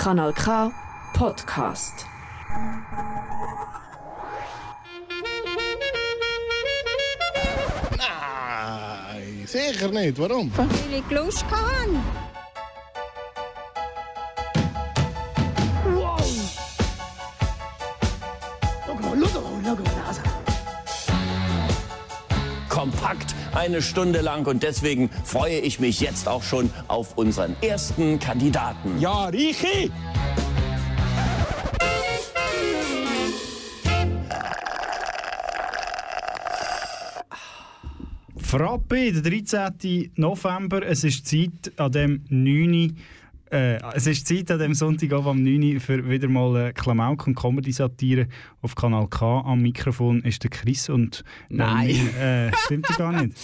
Kanal K Podcast. Nein, sicher nicht. Warum? Weil ich Lust hatte. Eine Stunde lang und deswegen freue ich mich jetzt auch schon auf unseren ersten Kandidaten. Ja, Richi! Frappe, der 13. November. Es ist Zeit an dem 9. Äh, es ist Zeit an dem Sonntag am 9. für wieder mal äh, Klamauk und Comedy-Satire auf Kanal K. Am Mikrofon ist der Chris und... Nein. Äh, stimmt ja gar nicht.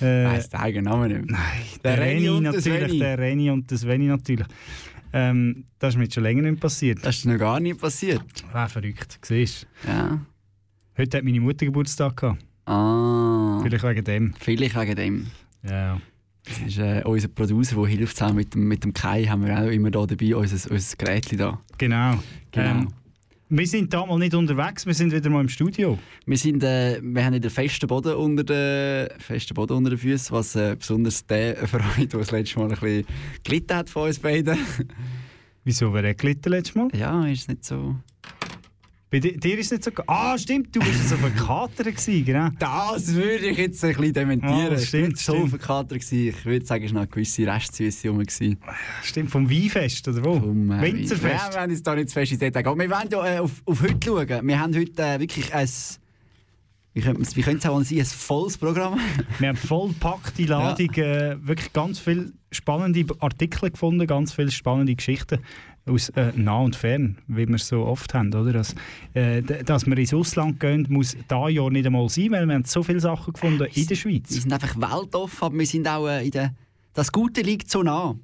Äh, Weiss den eigenen Namen nicht. Nein, Der der, Reni Reni natürlich, der Reni und der Sveni natürlich. Ähm, das ist mir schon länger nicht passiert. Das ist noch gar nicht passiert. Wäre verrückt, siehst Ja. Heute hat meine Mutter Geburtstag gehabt. Ah. Vielleicht wegen dem. Vielleicht wegen dem. Ja. Das ist äh, unser Producer, der hilft zusammen mit dem, mit dem Kai, haben wir auch immer da dabei, unser, unser Gerät da. Genau. Genau. Ähm, wir sind da mal nicht unterwegs, wir sind wieder mal im Studio. Wir, sind, äh, wir haben wieder festen Boden unter den, festen Boden unter den Füßen, was äh, besonders den freut, der das letzte Mal ein bisschen gelitten hat von uns beiden. Wieso, wer hat gelitten letztes Mal? ja, ist nicht so... Bei di dir ist es nicht so... Ah, stimmt, du bist so gewesen, genau. Das würde ich jetzt ein bisschen dementieren. Ah, das ich war stimmt, so stimmt. verkatert. Ich würde sagen, es war noch eine gewisse Restsüße rum. Stimmt, vom Weinfest, oder wo? Vom, äh, Winzerfest. Ja, wir haben jetzt da nicht zu fest ins Detail gehen. Wir wollen ja äh, auf, auf heute schauen. Wir haben heute äh, wirklich ein... Wie könnte es auch sein? Ein volles Programm. Wir haben vollpackte Ladung, äh, wirklich ganz viele spannende Artikel gefunden, ganz viele spannende Geschichten aus äh, nah und fern, wie wir es so oft haben. Oder? Dass, äh, dass wir ins Ausland gehen, muss da ja nicht einmal sein, weil wir haben so viele Sachen gefunden in der Wir Schweiz. sind einfach weltoffen, aber wir sind auch äh, in der... Das Gute liegt so nah.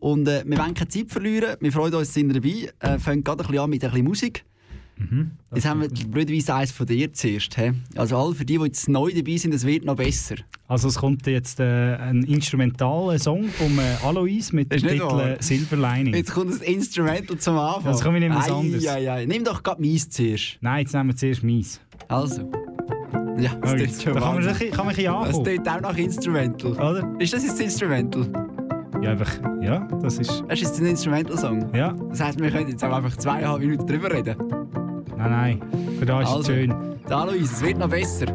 Und äh, wir wollen keine Zeit verlieren. Wir freuen uns, sind dabei. Äh, fangen gerade ein bisschen an mit ein bisschen Musik. Jetzt haben wir blöderweise eins von dir zuerst. He? Also alle für die, die jetzt neu dabei sind, es wird noch besser. Also es kommt jetzt äh, ein instrumentaler Song vom äh, Alois mit dem Titel wahr. äh, Silver Lining. Jetzt kommt das Instrumental zum Anfang. Jetzt komme ich nicht mehr Ei, ei, ei. Nimm doch gerade meins zuerst. Nein, jetzt nehmen wir zuerst meins. Also. Ja, das Okay. ist schon Da kann man, sich- kann man ein bisschen Das ankommen. klingt auch nach Instrumental. Oder? Ist das jetzt Instrumental? Ja, einfach, ja, das ist... Das ist ein Instrumental-Song. Ja, Das heisst, wir können jetzt auch einfach zweieinhalb Minuten drüber reden. Nein, nein. Für da ist Also. es schön. Alois, es wird noch besser.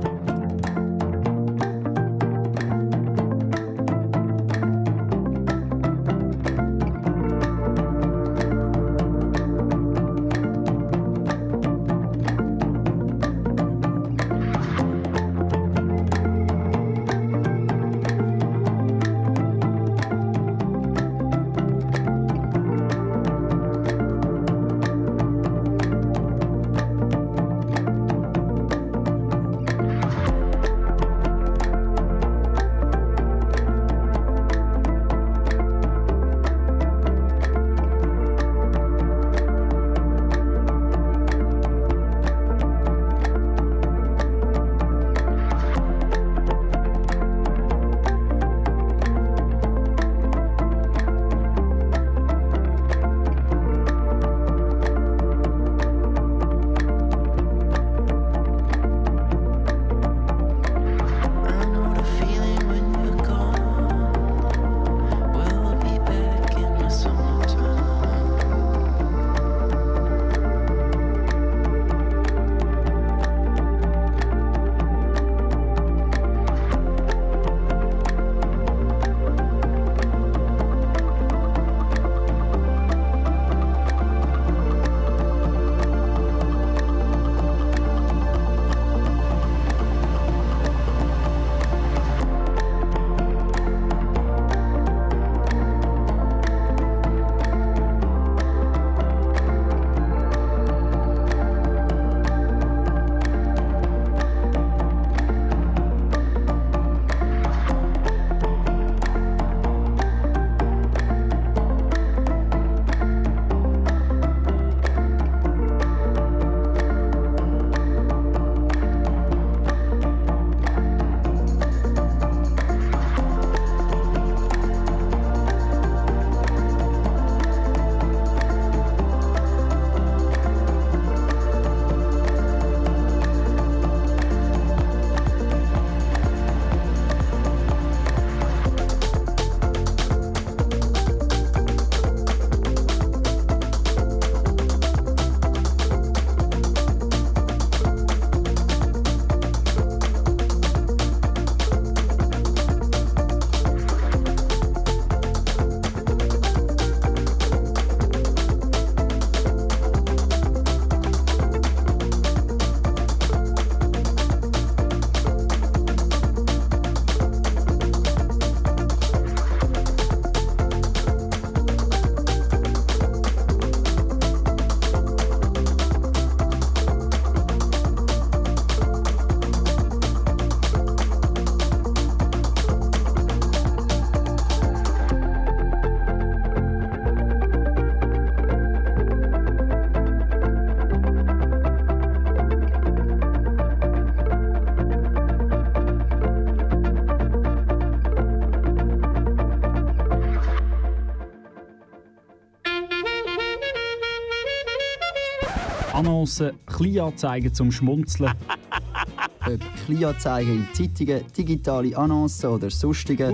Annoncen, Kleinanzeigen zum Schmunzeln. Ob Kleinanzeigen in Zeitungen, digitale Annoncen oder sonstige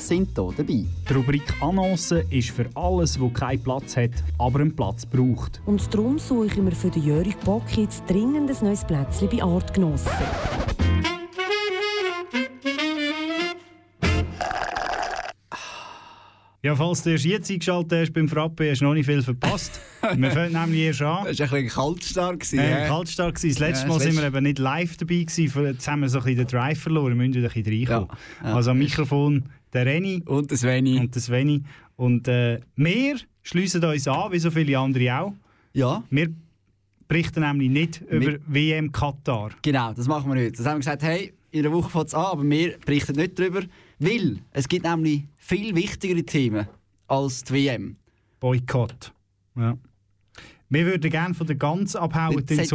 sind hier dabei. Die Rubrik Annoncen ist für alles, wo keinen Platz hat, aber einen Platz braucht. Und darum suche ich mir für den Jörg Bock jetzt dringend ein neues Plätzchen bei Artgenossen. Ja, falls du erst jetzt eingeschaltet hast beim Frappe, hast du noch nicht viel verpasst. wir fangen nämlich erst an. Das war ein bisschen kaltstark. Äh, kaltstark gewesen. Das letzte Ja, Mal das sind wir eben nicht live dabei gewesen. Für- Jetzt haben wir so ein bisschen den Drive verloren. Wir müssen wieder ein bisschen reinkommen. Ja, ja. Also am Mikrofon der Reni Und das Veni. und der Sveni. Und äh, wir schliessen uns an, wie so viele andere auch. Ja, Wir berichten nämlich nicht über WM Katar. genau, das machen wir nicht. Das haben wir gesagt, hey, in einer Woche fängt es an, aber wir berichten nicht darüber, weil es gibt nämlich viel wichtigere Themen als die WM. Boykott. Ja. Wir würden gerne von der ganz abhauen den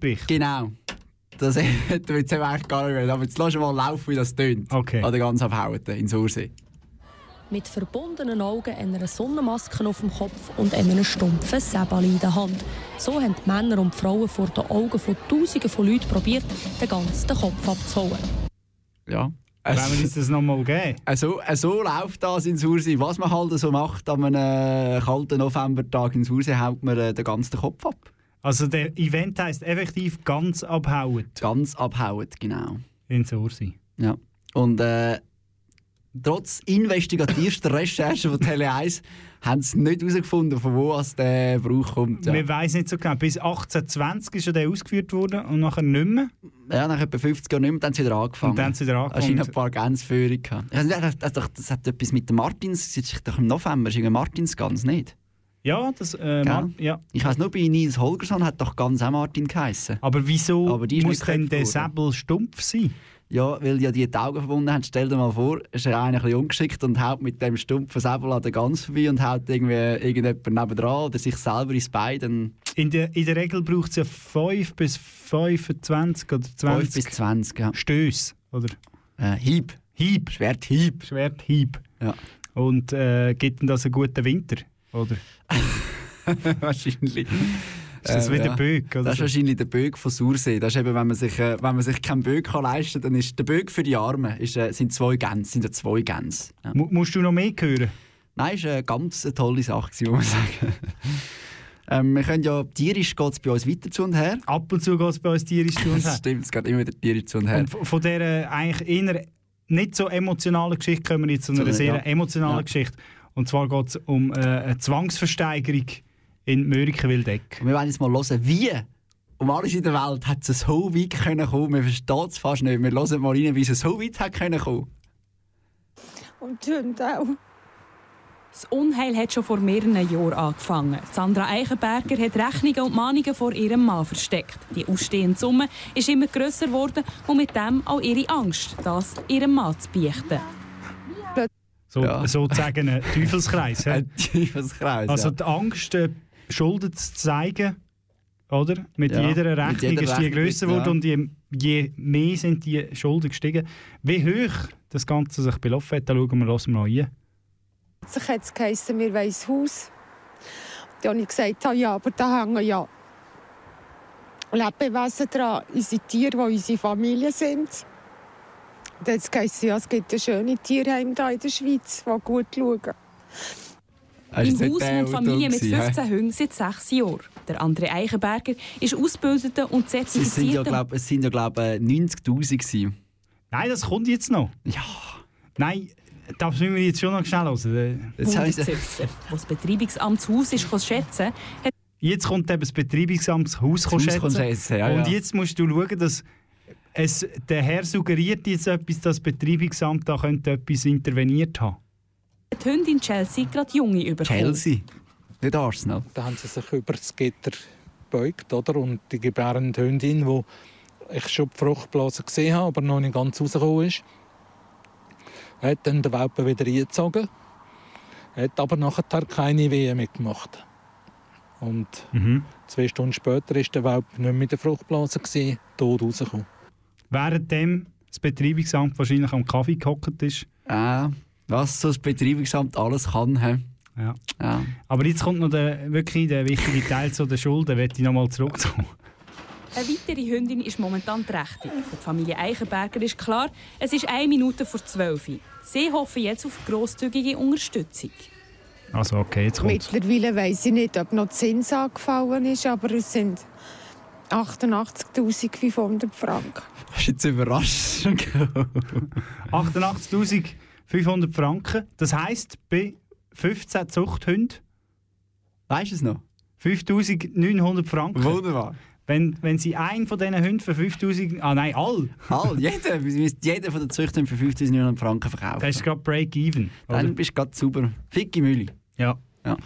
berichten. Genau. Das hätten wir jetzt eigentlich gar nicht wollen. Aber jetzt lass mal laufen, wie das tönt. Okay. An der ganz Abhauten in Sursee. Mit verbundenen Augen, einer Sonnenmaske auf dem Kopf und einem stumpfen Säbel in der Hand. So haben die Männer und die Frauen vor den Augen von Tausenden von Leuten probiert, den ganzen Kopf abzuholen. Ja. Wollen wir uns das nochmal geben? Also, so läuft das in Sursee. Was man halt so macht an einem äh, kalten Novembertag in Sursee, haut man äh, den ganzen Kopf ab. Also der Event heisst effektiv ganz abhauen Ganz abhauen, genau. in Source. Ja. Und äh, trotz investigativster Recherchen von Tele 1 haben sie nicht herausgefunden, von wo aus der Brauch kommt. Ja, Wir weiss nicht so genau. Bis 1820 ist ja der ausgeführt worden und nachher nicht mehr. ja nach etwa 50 Jahren nicht mehr, dann haben sie wieder angefangen. Und dann haben sie wieder Es angefangen. ein paar Gänseführungen gehabt. Das, das, das, hat etwas mit dem Martins, das ist doch im November, ist irgendwie Martins ganz nicht. Ja, das, äh, ja. Ich weiss nur, bei Nils Holgersson hat doch ganz auch Martin geheißen. Aber wieso Aber muss denn der. Säbel stumpf sein? Ja, weil ja die die Augen verbunden haben. Stell dir mal vor, ist er einer ein bisschen ungeschickt und haut mit dem stumpfen Säbel an den Gans vorbei und haut irgendwie irgendjemand nebendran oder sich selber ins Bein. Dann In der, in der Regel braucht es ja 5 bis 25 oder 5 20 bis 20. Ja. Stöße. Oder Äh, Hieb. Hieb. Schwerthieb. Schwerthieb. Ja. Und äh, gibt denn das einen guten Winter? Oder wahrscheinlich. Ist das Äh, wieder ja. Böck? Oder Das ist wahrscheinlich der Böck von Sursee. Das ist eben, wenn man sich, äh, wenn man sich keinen Böck kann leisten kann, dann ist der Böck für die Armen ist, äh, sind zwei Gänse. Sind ja zwei Gänse. Ja. Mu- Musst du noch mehr hören? Nein, ist eine ganz eine tolle Sache, muss man sagen. ähm, wir können ja, tierisch geht es bei uns weiter zu und her. Ab und zu geht es bei uns tierisch zu und her. Das stimmt, es geht immer wieder tierisch zu und her. Und von dieser eigentlich eher nicht so emotionalen Geschichte kommen wir jetzt Zu einer- sehr ja. emotionalen Ja. Geschichte. Und zwar geht es um äh, eine Zwangsversteigerung in Mörike-Wildeck. Und wir wollen jetzt mal hören, wie um alles in der Welt hat es so weit können kommen. Wir verstehen es fast nicht. Wir hören mal rein, wie es so weit hat können kommen. Und Hunde auch. Das Unheil hat schon vor mehreren Jahren angefangen. Sandra Eichenberger hat Rechnungen und Mahnungen vor ihrem Mann versteckt. Die ausstehende Summe ist immer grösser geworden und mit dem auch ihre Angst, das ihrem Mann zu beichten. So, Ja. Sozusagen ein Teufelskreis. Ein Teufelskreis. Also ja. die Angst, äh, Schulden zu zeigen, oder? Mit Ja, jeder mit Rechnung jeder ist die grösser ja. geworden und je, je mehr sind die Schulden gestiegen. Wie hoch das Ganze sich belaufen hat, da schauen wir lassen wir mal rein. Sich hat es geheissen, wir wollen ein Haus. Dann habe ich gesagt, ah, ja, aber da hängen ja Lebewesen dran, unsere Tiere, die unsere Familie sind. Dann hat es geheissen, ja, es gibt ein schönes Tierheim hier in der Schweiz, die gut schauen. Im jetzt Haus wohnt Familie mit Auto gewesen, 15 Hunden seit sechs Jahren. Der André Eichenberger ist ausgebildeter und hä? Es sind ja, zertifizierter glaub, es sind ja, glaube ich, 90'000 gewesen. Nein, das kommt jetzt noch. Ja. Nein, das müssen wir jetzt schon noch schnell hören. Das heisst. Als das Betreibungsamt das Haus ist, kann schätzen, hat Jetzt kommt eben das Betreibungsamt das Haus das Haus schätzen. schätzen, ja, Und ja. jetzt musst du schauen, dass es, der Herr suggeriert jetzt etwas, dass das Betreibungsamt da könnte etwas interveniert haben. Die Hündin Chelsea gerade Junge bekommen. Chelsea, nicht Arsenal. Da haben sie sich über das Gitter gebeugt, oder? Und die gebärende Hündin, wo ich schon die Fruchtblase gesehen habe, aber noch nicht ganz rausgekommen ist, hat dann den Welpen wieder eingezogen, hat aber nachher keine Wehe mitgemacht. Und zwei Stunden später ist der Welpe nicht mehr in der Fruchtblase, gewesen, tot rausgekommen. Währenddem das Betreibungsamt wahrscheinlich am Kaffee gehockt ist. Äh, was so das Betreibungsamt alles kann. He? Ja. Ja. Aber jetzt kommt noch der, wirklich der wichtige Teil zu den Schulden, möchte ich nochmal zurückkommen. Eine weitere Hündin ist momentan trächtig. Für die Familie Eichenberger ist klar, es ist eine Minute vor zwölf. Sie hoffen jetzt auf grosszügige Unterstützung. Also okay, jetzt kommt's. Mittlerweile weiss ich nicht, ob noch Zins angefallen ist, aber es sind 88.500 Franken. Das ist jetzt überrascht. 88.500 Franken. Das heisst, bei 15 Zuchthunden. Weißt du es noch? 5.900 Franken. Wunderbar. Wenn, wenn sie einen von diesen Hunden für 5.000. Ah nein, all. All, jeder. Jeden von den Züchtern für 5'900 Franken verkaufen. Das ist gerade Break-Even. Dann bist du gerade sauber. Ficke Mühle. Ja. ja.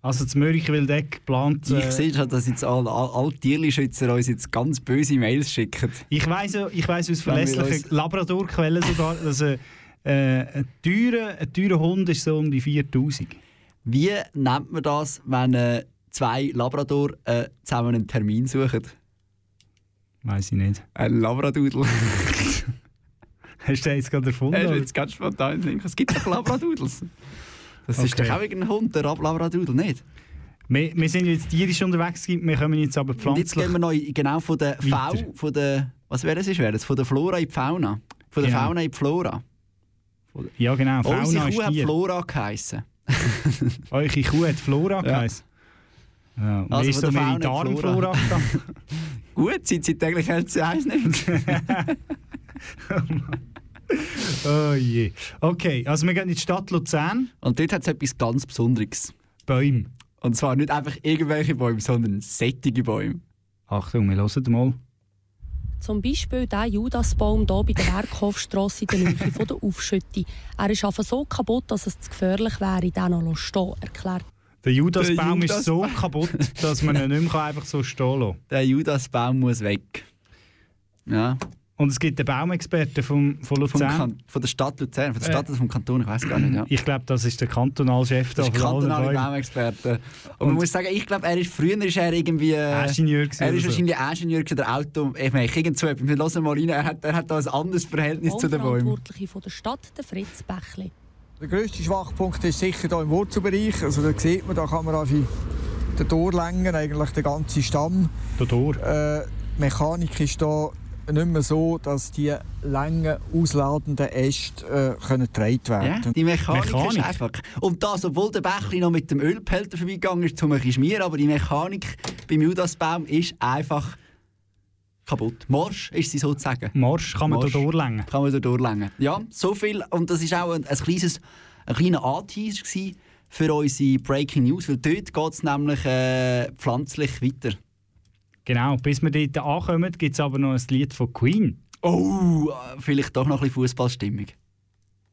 Also das Möricheldeck geplant. Ich sehe schon, dass jetzt alle, alle, alle Tierschützer uns jetzt ganz böse Mails schicken. Ich weiss, ich weiss aus verlässlichen Labrador-Quellen sogar, dass ein, äh, ein, teurer, ein teurer Hund ist so um die 4'000. Wie nennt man das, wenn äh, zwei Labrador äh, zusammen einen Termin suchen? Weiß ich nicht. Ein Labradudel. Hast du jetzt gerade erfunden? Hast du jetzt ganz spontan denken, es gibt doch Labradudels. Das okay. ist doch auch irgendein Hund, der Labradudel, nicht? Wir, wir sind jetzt tierisch unterwegs, wir kommen jetzt aber pflanzlich. Und jetzt gehen wir noch genau von der V, von der, was wäre es, wäre Von der Flora in die Fauna. Von der genau. Fauna in die Flora. Ja genau, Fauna Unsere Kuh hat Tier. Flora geheissen. Eure Kuh hat Flora geheissen? Ja. Und also ist so mehr Darmflora Gut, seit sie täglich LC1 nimmt. oh je. Okay, also wir gehen in die Stadt Luzern. Und dort hat es etwas ganz Besonderes. Bäume. Und zwar nicht einfach irgendwelche Bäume, sondern sättige Bäume. Achtung, wir hören mal. Zum Beispiel der Judasbaum hier bei der Werkhofstrasse in der Nähe von der Aufschütte. Er ist einfach so kaputt, dass es zu gefährlich wäre, den noch stehen erklärt. Der Judasbaum Judas ist so kaputt, dass man ihn nicht mehr einfach so stehen lassen Der Judasbaum muss weg. Ja. Und es gibt einen Baumexperten vom, von Luzern. von der Stadt Luzern, von der Stadt äh, oder vom Kanton, ich weiß gar nicht. Ja. Ich glaube, das ist der Kantonalchef da. Das ist der kantonale Baumexperte. Und, Und man muss sagen, ich glaube, er ist früher ist er irgendwie... Ingenieur Er ist wahrscheinlich so. Ingenieur oder Auto... Ich meine, irgend so etwas. Wir hören mal rein, er hat, er hat da ein anderes Verhältnis zu den Bäumen. Verantwortliche von der Stadt, der Fritz Bächli. Der grösste Schwachpunkt ist sicher hier im Wurzelbereich. Also da sieht man, da kann man also den Torlängen, eigentlich den ganzen Stamm. Der Tor? Äh, Mechanik ist da nicht mehr so, dass die langen, ausladenden Äste äh, können getragen werden ja, Die Mechanik, Mechanik, ist einfach... Und das, obwohl der Bächli noch mit dem Ölpelter vorbeigegangen ist, zum ein schmieren, aber die Mechanik beim Judasbaum ist einfach kaputt. Morsch ist sie sozusagen. Morsch kann man Morsch da durchlängen. Kann man da durchlängen. Ja, so viel. Und das war auch ein, ein, kleines, ein kleiner Anteaser für unsere Breaking News, weil dort geht es nämlich äh, pflanzlich weiter. Genau, bis wir dort ankommen, gibt es aber noch ein Lied von Queen. Oh, vielleicht doch noch ein bisschen Fußballstimmung.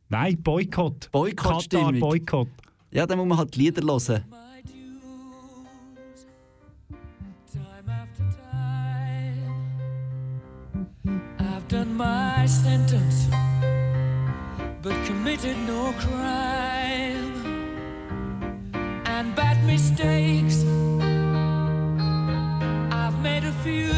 Nein, Boykott. Boykott-Stimmung. Boykott. Ja, dann muss man halt Lieder hören. I've done my sentence, but committed no crime and bad mistakes. you.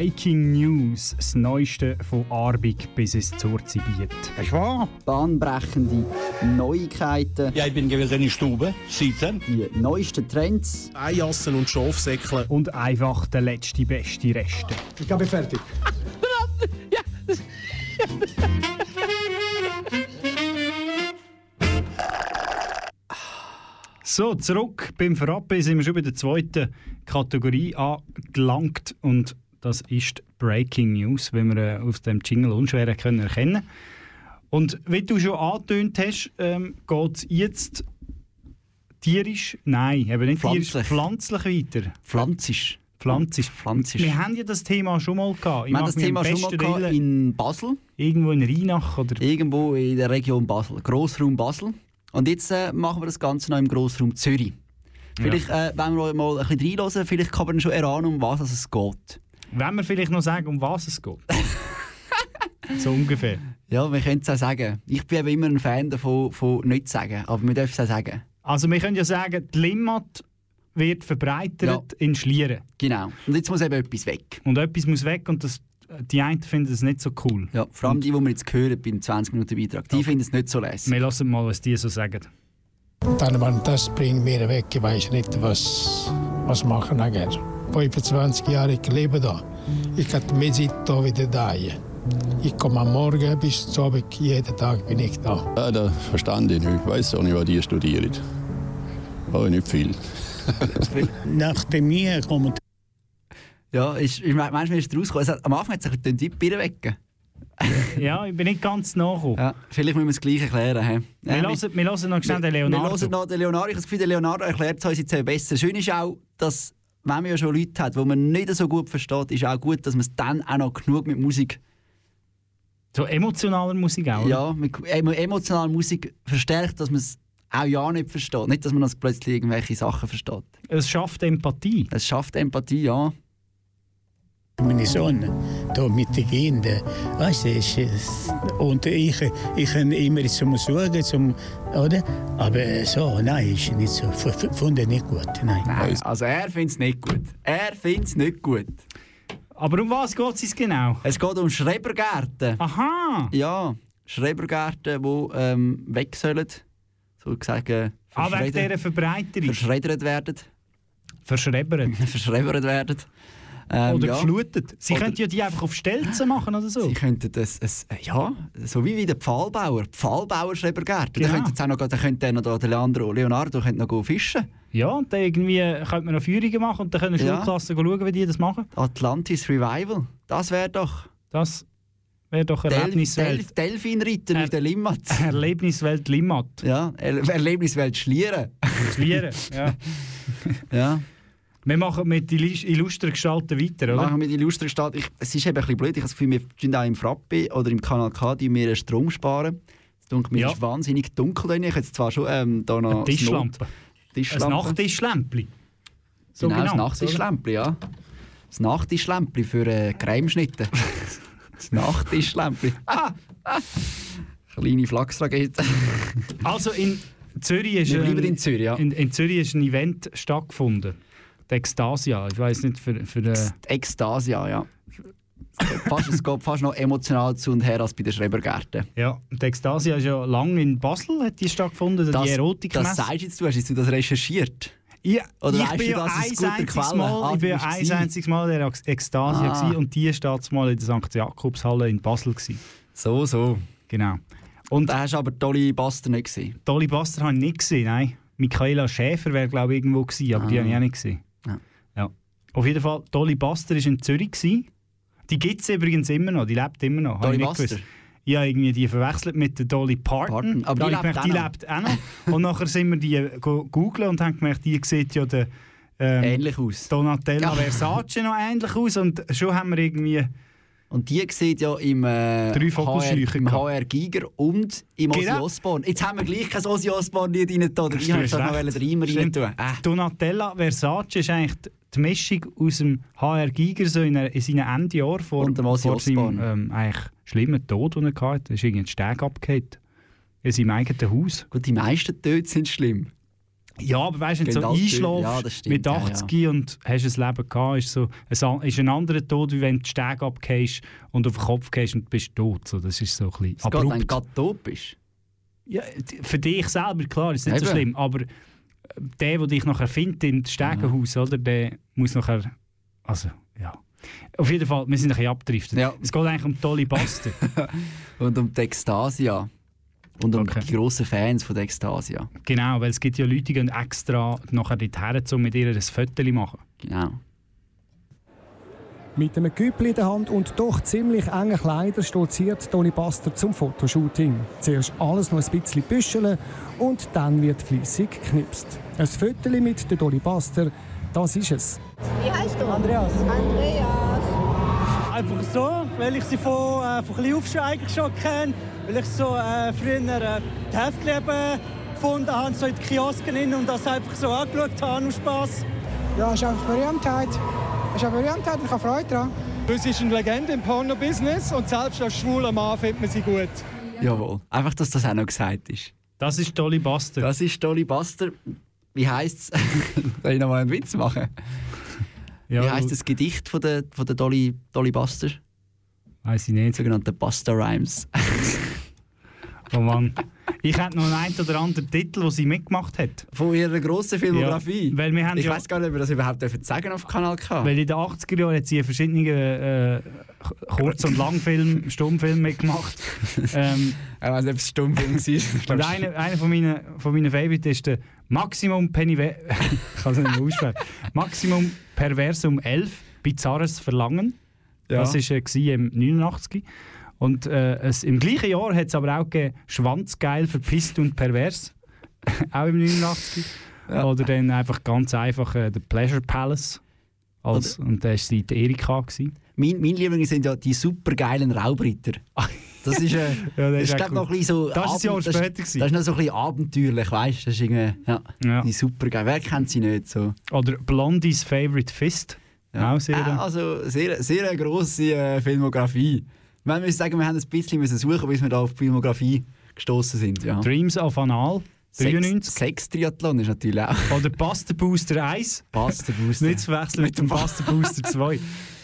Breaking News, das Neueste von Arbig bis ins Zurzibiet. Ist wahr? Bahnbrechende Neuigkeiten. Ja, ich bin gewesen in der Stube, sitzen. Die neuesten Trends. Eijassen und Schafsäckle. Und einfach der letzte beste Reste. Ich bin fertig. So, zurück beim Frappe sind wir schon bei der zweiten Kategorie angelangt und das ist Breaking News, wie wir äh, aus dem Jingle unschwer können erkennen Und wie du schon angetönt hast, ähm, geht es jetzt tierisch, nein, eben nicht tierisch, Pflanzlich. pflanzlich weiter. Pflanzisch. Pflanzisch. Pflanzisch. Wir haben ja das Thema schon mal gehabt. Ich Wir haben das Thema schon mal gehabt in Basel. Irgendwo in Rheinach oder... Irgendwo in der Region Basel. Grossraum Basel. Und jetzt äh, machen wir das Ganze noch im Grossraum Zürich. Vielleicht, äh, wenn wir mal ein bisschen reinhören, vielleicht kann man schon erahnen, um was es geht. Wenn wir vielleicht noch sagen, um was es geht. so ungefähr. Ja, wir können es auch sagen. Ich bin eben immer ein Fan davon, von nicht zu sagen, aber wir dürfen es auch sagen. Also wir können ja sagen, die Limmat wird verbreitert in Schlieren. Genau. Und jetzt muss eben etwas weg. Und etwas muss weg und das, die einen finden es nicht so cool. Ja, vor allem die, die wir jetzt hören beim 20-Minuten-Beitrag, die finden es nicht so lässig. Wir lassen mal, was die so sagen. Dann, wenn das bringt mir weg, ich weiß nicht, was, was machen nachher. 25 Jahre ich lebe da. Ich kann mehr Zeit da wieder da. Ich komme am Morgen bis zum Abend, jeden Tag bin ich da. Ja, das verstand ich nicht. Ich weiß auch nicht, was die studieren. Aber nicht viel. Nach dem mir kommen Ja, ist, ist, manchmal ist es rausgekommen. Hat, am Anfang hat es sich ein bisschen Bier weg. ja, ich bin nicht ganz nachgekommen. Ja, vielleicht müssen wir es gleich erklären. He? Wir Ja, hören- wir hören noch schnell den Leonardo. Wir hören noch den Leonardo. Ich habe das Gefühl, der Leonardo erklärt es uns jetzt besser. Schön ist auch, dass, wenn man ja schon Leute hat, die man nicht so gut versteht, ist auch gut, dass man es dann auch noch genug mit Musik So emotionaler Musik auch. oder? Ja, mit emo- emotionaler Musik verstärkt, dass man es auch ja nicht versteht. Nicht, dass man das plötzlich irgendwelche Sachen versteht. Es schafft Empathie. Es schafft Empathie, ja. Meine Sohn da mit den Kindern. Weißt du, und ich, ich kann immer zum Sorgen, zum, oder? Aber so, nein, ist nicht so. F- f- Fand ich nicht gut, nein. Nein, also er findet es nicht gut. Er findet es nicht gut. Aber um was geht es genau? Es geht um Schrebergärten. Aha! Ja, Schrebergärten, die ähm, weg sollen. Sozusagen Ah, wegen verschreddert- dieser Verbreiterung. verschreddert werden. Verschrebbert. verschreddert werden. Ähm, oder ja. geflutet. Sie Oder- könnten ja die einfach auf Stelzen machen oder so. Sie könnten das, es, äh, ja, so wie, wie der Pfahlbauer, Pfahlbauer Schrebergärten. Genau. Da könnte jetzt auch noch, da könnte dann noch der Leandro, Leonardo könnte noch fischen. Ja, und dann irgendwie könnte man noch Führungen machen und dann können Ja. Schulklassen schauen, wie die das machen. Atlantis Revival, das wäre doch Das wäre doch Erlebniswelt. Del Delfinreiter auf der Limmat. Erlebniswelt Limmat. Ja, er Erlebniswelt Schlieren. Schlieren, ja. ja. Wir machen mit illus- illustren Gestalten weiter, oder? Machen wir die illustre Stadt. Ich, es ist eben ein bisschen blöd. Ich habe das Gefühl, wir tun auch im Frappe oder im Kanal K die wir Strom sparen. Es mir Ja. ist wahnsinnig dunkel drin. Ich habe jetzt zwar schon ähm, da noch Eine Tischlampe. das Not- Ein Tischlampe. Nachttischlämpli. So genau, das genannt, Nachttischlämpli, ja. Das Nachttischlämpli für äh, Cremeschnitte. das Nachttischlämpli. Ah, ah. Kleine Flachsrakete. Also in Zürich ist Wir ein- bleiben in Zürich, ja. in, in Zürich ist ein Event stattgefunden. Die Extasia. Ich weiß nicht für, für äh, Extasia, ja. fast, es geht fast noch emotional zu und her als bei den Schrebergärten. ja, die Extasia ist ja lange in Basel hat die stattgefunden, die Das, das sagst jetzt du, hast jetzt du das recherchiert? Ja, Oder ich weißt bin du das ein einziges? Mal, Ah, ich bin ein gewesen. einziges Mal in der Ekstasia Ah. und die steht mal in der St. Jakobshalle in Basel gewesen. So, so. Genau. Und da hast du aber Dolly Baster nicht gesehen. Dolly Buster habe ich nicht gesehen, nein. Michaela Schäfer wäre glaube ich irgendwo gewesen, aber die Ah. habe ich auch nicht gesehen. Auf jeden Fall, Dolly Buster war in Zürich. Gewesen. Die gibt es übrigens immer noch, die lebt immer noch. Dolly Buster? Ja, irgendwie die verwechselt mit der Dolly Parton. Parton, aber die gemerkt, die lebt auch noch. und nachher sind wir die äh, go- googeln und haben gemerkt, die sieht ja der ähm, Ähnlich aus. Donatella Ja. Versace noch ähnlich aus und schon haben wir irgendwie... Und die sieht ja im, äh, HR, im. HR Giger und im Ozzy Genau. Osbourne. Jetzt haben wir gleich kein Ozzy Osbourne-Lied rein da. Ich wollte noch den Reimer rein tun. Äh. Donatella Versace ist eigentlich die Mischung aus dem HR Giger so in, in seinen Endjahren vor, Und dem Ozzy vor seinem Osbourne. ähm, eigentlich schlimmen Tod, den er hatte. Da ist irgendwie ein Steg abgehakt. In seinem eigenen Haus. Gut, die meisten Töte sind schlimm. Ja, aber weißt du, so einschläfst Ja, stimmt, mit ja, 80 und hast ein Leben gehabt, ist, so, ein, ist ein anderer Tod, wie wenn du die Stege abgehst und auf den Kopf gehst und bist tot. So, das ist so ein bisschen Es geht, wenn du abrupt. gerade tot bist. Ja, für dich selber, klar, ist nicht so Eben. schlimm, aber äh, der, der dich nachher findet im Stegenhaus, oder, der muss nachher... Also, ja. Auf jeden Fall, wir sind ein bisschen abgedriftet. Es geht eigentlich um Dolly Buster. Und um die Ekstasia. Und um die grossen Fans von der Ekstasia. genau, weil es gibt ja Leute, die gehen extra nachher dorthin, um mit ihr ein Foto zu machen. Genau. Mit einem Küppel in der Hand und doch ziemlich engen Kleidern stolziert Dolly Buster zum Fotoshooting. Zuerst alles noch ein bisschen büscheln und dann wird fließig geknipst. Ein Foto mit der Dolly Buster, das ist es. Wie heißt du? Andreas. Andreas. Einfach so, weil ich sie von, äh, von klein auf schon eigentlich schon kenne. Weil ich so äh, früher äh, die Heftleben gefunden habe, so in die Kiosken hin und das einfach so angeschaut habe, aus Spass. Ja, ist einfach Berühmtheit. Ist eine Berühmtheit und ich habe Freude daran. Sie ist eine Legende im Porno-Business und selbst als schwuler Mann findet man sie gut. Jawohl. Einfach, dass das auch noch gesagt ist. Das ist Dolly Buster. Das ist Dolly Buster. Wie heisst es? Soll ich noch mal einen Witz machen? Ja, Wie heisst das Gedicht von der, von der Dolly, Dolly Buster? Weiß ich nicht. Sogenannte Buster Rhymes. Oh Mann. Ich hätte noch einen oder anderen Titel, den sie mitgemacht hat. Von ihrer grossen Filmografie? Ja, weil wir haben ich ja- weiß gar nicht, ob wir das überhaupt sagen auf Kanal K. Weil in den 80er Jahren hat sie verschiedene äh, Kurz- und Langfilm, Stummfilme mitgemacht. ähm, ich weiß nicht, ob es Stummfilm war. und einer, einer von meinen, von meinen Favorites ist der Maximum Pennive ich kann es nicht mehr aussprechen. Maximum Perversum 11, Bizarres Verlangen. Ja. Das war äh, im 89. Und äh, es, im gleichen Jahr hat es aber auch gegeben, Schwanzgeil, Verpisst und Pervers. auch im 89. Oder dann einfach ganz einfach äh, The Pleasure Palace. Als, und da war die Erika. Gewesen. Mein, mein Liebling sind ja die supergeilen Raubritter. Das ist, äh, Ja, das das ist ist gut. noch ein bisschen so. Das ist Jahr später Das, das ist noch so ein bisschen abenteuerlich, weißt du? Das ist irgendwie, ja, Die supergeil. Wer kennt sie nicht so? Oder Blondies Favorite Fist. Auch sehr. Äh, also sehr, sehr eine grosse äh, Filmografie. Wir müssen sagen, wir haben ein bisschen müssen suchen, bis wir da auf die Filmografie gestoßen sind. Ja. Dreams of Anal. 93. Sex Triathlon ist natürlich auch. Oder Buster Booster 1. Buster Booster. Nicht zu verwechseln mit dem Buster Booster 2.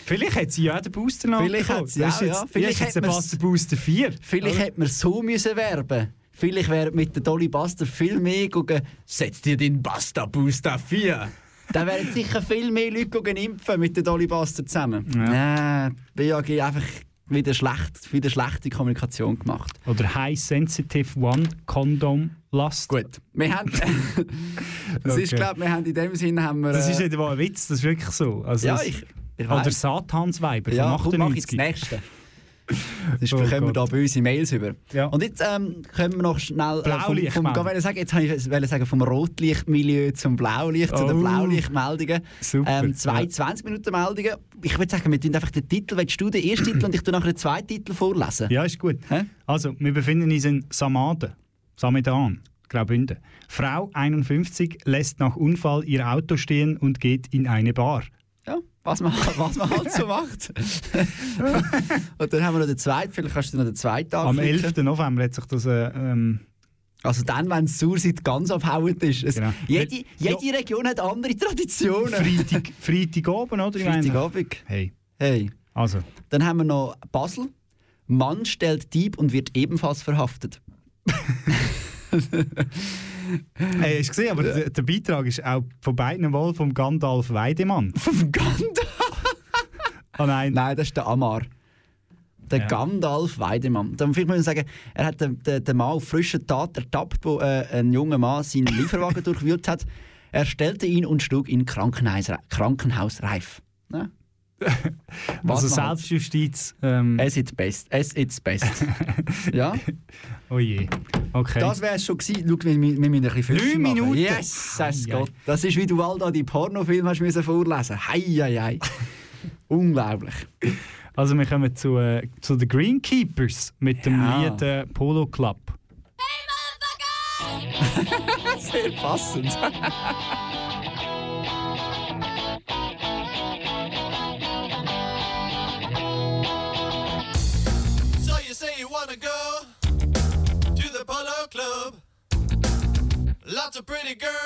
Vielleicht hat sie ja den Booster noch Vielleicht hat sie auch, ja. Vielleicht hat sie Buster Booster 4. Vielleicht hätte man so müssen werben Vielleicht wäre mit der Dolly Buster viel mehr gucken, setz dir den Buster Booster 4. Dann wären sicher viel mehr Leute impfen mit der Dolly Buster zusammen. Ja. Nein, BAG einfach wieder, schlecht, wieder schlechte Kommunikation gemacht. Oder High Sensitive One Condom Lust. Gut. Wir haben. das ist, Okay. glaube wir haben in dem Sinne haben wir. Das äh, ist nicht mal ein Witz, das ist wirklich so. Also Ja, ich- ich Oder. Satansweiber ja, von komm, mach jetzt 98. das nächste. Sonst Oh bekommen wir da Gott. böse Mails über. Und jetzt ähm, können wir noch schnell. Äh, vom, vom, wollte sagen, jetzt ich sagen, vom Rotlichtmilieu zum Blaulicht, zu den Oh. Blaulichtmeldungen. Super, Ähm, zwei ja. 20 Minuten Meldungen. Ich würde sagen, wir tun einfach den Titel. Willst du den ersten Titel und ich tue nachher den zweiten Titel vorlesen? Ja, ist gut. Also, wir befinden uns in Samaden, Samedan, Graubünden. Frau 51 lässt nach Unfall ihr Auto stehen und geht in eine Bar. Ja, was man, was man halt so macht. und dann haben wir noch den zweiten. Vielleicht kannst du noch den zweiten Am anklicken. 11. November hat sich das. Äh, ähm, Also dann, wenn es Surseid ganz abhauend ist. Es, Genau. jede, jede Region hat andere Traditionen. Freitag, Freitagabend, oder? Meine- Freitagabend. Hey. Hey. Also. Dann haben wir noch Basel. Mann stellt Dieb und wird ebenfalls verhaftet. Hey, hast du gesehen, aber der, der Beitrag ist auch von beiden wohl vom Gandalf Weidemann. Vom Gandalf? Oh nein. Nein, das ist der Amar. Der Ja. Gandalf Weidemann. Dann vielleicht muss ich sagen, er hat den, den, den Mann auf frischer Tat ertappt, wo äh, ein junger Mann seinen Lieferwagen durchwühlt hat. Er stellte ihn und schlug ihn Krankenhaus, krankenhausreif. Ja. Was Also man Selbstjustiz. Ähm, Es ist best. Es ist best. ja? Oh je. Okay. Das wäre es schon gewesen. Schau, wir, wir wir müssen ein bisschen Füße Neun machen. Minuten. Yes, ei. Gott. Das ist, wie du all da die Pornofilme hast müssen vorlesen. Hei, hei. Unglaublich. Also wir kommen zu, äh, zu den Greenkeepers mit dem Ja. Lied äh, Polo Club. Sehr passend. pretty girl.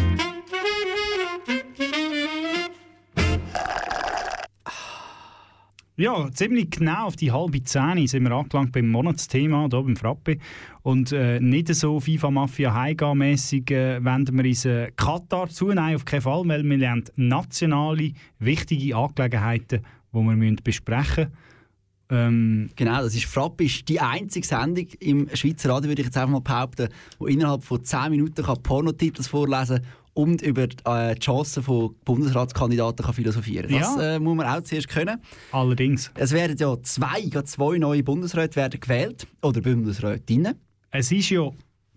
Ja, ziemlich genau auf die halbe Zehn sind wir angelangt beim Monatsthema hier beim Frappe. Und äh, nicht so FIFA-Mafia-Heiga-mässig äh, wenden wir uns äh, Katar zu. Nein, auf keinen Fall, weil wir haben nationale, wichtige Angelegenheiten, die wir müssen besprechen müssen. Ähm, Genau, das ist Frappe ist die einzige Sendung im Schweizer Radio, würde ich jetzt einfach mal behaupten, wo innerhalb von 10 Minuten kann Pornotitel vorlesen und über die, äh, die Chancen von Bundesratskandidaten kann philosophieren kann. Das Ja. äh, muss man auch zuerst können. Allerdings. Es werden ja zwei, zwei neue Bundesräte werden gewählt, oder Bundesrätinnen. Es ist ja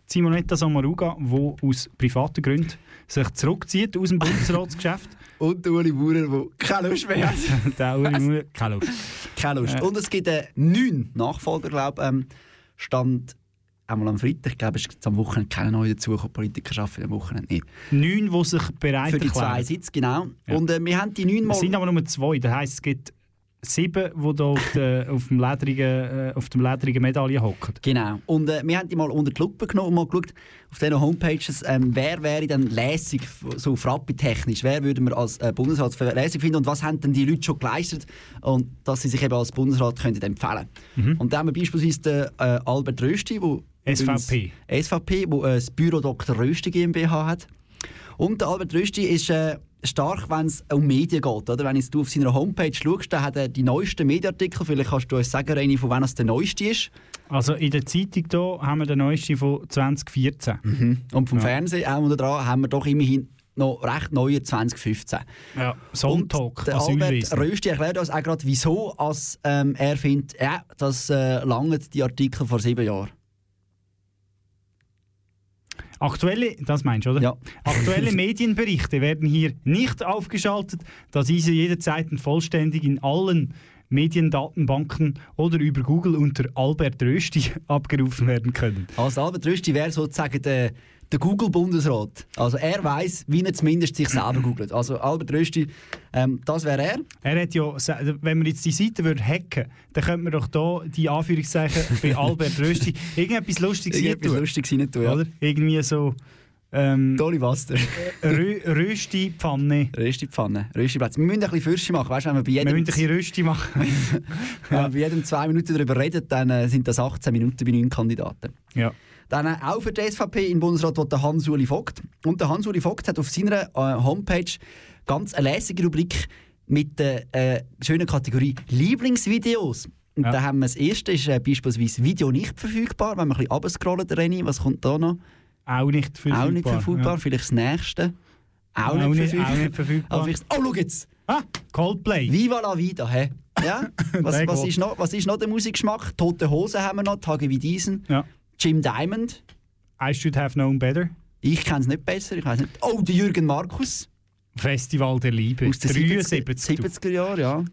Simonetta Sommaruga, die aus privaten Gründen sich zurückzieht aus dem Bundesratsgeschäft. Und Uli Bauer, der keine Lust mehr hat. Der Uli Bauer, keine Lust. Keine Lust. Äh. Und es gibt äh, neun Nachfolger, glaube ich. Ähm, stand einmal am Freitag, ich glaube, es jetzt am Wochenende keine neue dazu, Politiker arbeiten am Wochenende nicht. Neun, die sich bereit Für die erklären. zwei Sitze, genau. Ja. Und äh, wir haben die neun Mal... Es sind aber nur zwei. Das heisst, es gibt sieben, die da auf, der, auf, dem ledrigen, äh, auf dem ledrigen Medaille hocken. Genau. Und äh, wir haben die mal unter die Lupe genommen und mal geschaut, auf diesen Homepages, ähm, wer wäre dann lässig, so frappetechnisch, wer würde man als äh, Bundesrat für lässig finden und was haben denn die Leute schon geleistet und dass sie sich eben als Bundesrat könnten empfehlen Mhm. Und da haben wir beispielsweise den äh, Albert Rösti, wo SVP. SVP, wo äh, das Büro Dr. Rösti GmbH hat. Und der Albert Rösti ist äh, stark, wenn es um Medien geht. Oder? Wenn du auf seiner Homepage schaust, dann hat er die neuesten Medienartikel. Vielleicht kannst du uns sagen, Reini, von wann es der neueste ist. Also in der Zeitung hier haben wir den neuesten von 2014. Mhm. Und vom Ja. Fernsehen auch unter dran haben wir doch immerhin noch recht neue 2015. Ja, Sonntag, der Albert. Rösti erklärt uns auch gerade, wieso als, ähm, er findet, ja, das äh, langt die Artikel vor sieben Jahren. Aktuelle, das meinst du, oder? Ja. Aktuelle Medienberichte werden hier nicht aufgeschaltet, da diese jederzeit vollständig in allen Mediendatenbanken oder über Google unter Albert Rösti abgerufen werden können. Also Albert Rösti wäre sozusagen der, der Google-Bundesrat. Also er weiß, wie er zumindest sich selber googelt. Also Albert Rösti, ähm, das wäre er. Er hat ja, wenn wir jetzt die Seite würden hacken, dann könnte man doch da die Anführungszeichen bei Albert Rösti irgendetwas Lustiges Irgendetwas reintun. Lustiges rein tun, ja. Oder? Irgendwie so. Ähm, Dolly Buster. Rö Rösti-Pfanne. Rösti-Pfanne, Rösti-Plätze. Wir müssen ein bisschen Fürste machen, weißt wenn wir bei Wir jedem, müssen ein bisschen Rösti machen. wenn wir bei jedem zwei Minuten darüber reden, dann äh, sind das 18 Minuten bei neun Kandidaten. Ja. Dann äh, auch für die SVP im Bundesrat der Hans-Uli Vogt. Und der Hans-Uli Vogt hat auf seiner äh, Homepage ganz eine lässige Rubrik mit der äh, schönen Kategorie Lieblingsvideos. Und da haben wir das erste ist äh, beispielsweise Video nicht verfügbar. Wenn wir ein bisschen runterscrollen, René, was kommt da noch? Auch nicht verfügbar. Auch nicht verfügbar. Ja. Vielleicht das nächste. Auch, Auch nicht, verfügbar. auch nicht verfügbar. Aber vielleicht, oh, schau jetzt! Ah, Coldplay. Viva la vida, hä? Ja? Was, was, ist noch, was ist noch der Musikgeschmack? Tote Hosen haben wir noch, Tage wie diesen. Ja. Jim Diamond. I should have known better. Ich kenne es nicht besser. Ich weiß nicht. Oh, der Jürgen Markus. Festival der Liebe. Aus den 73. 70er Jahren, ja.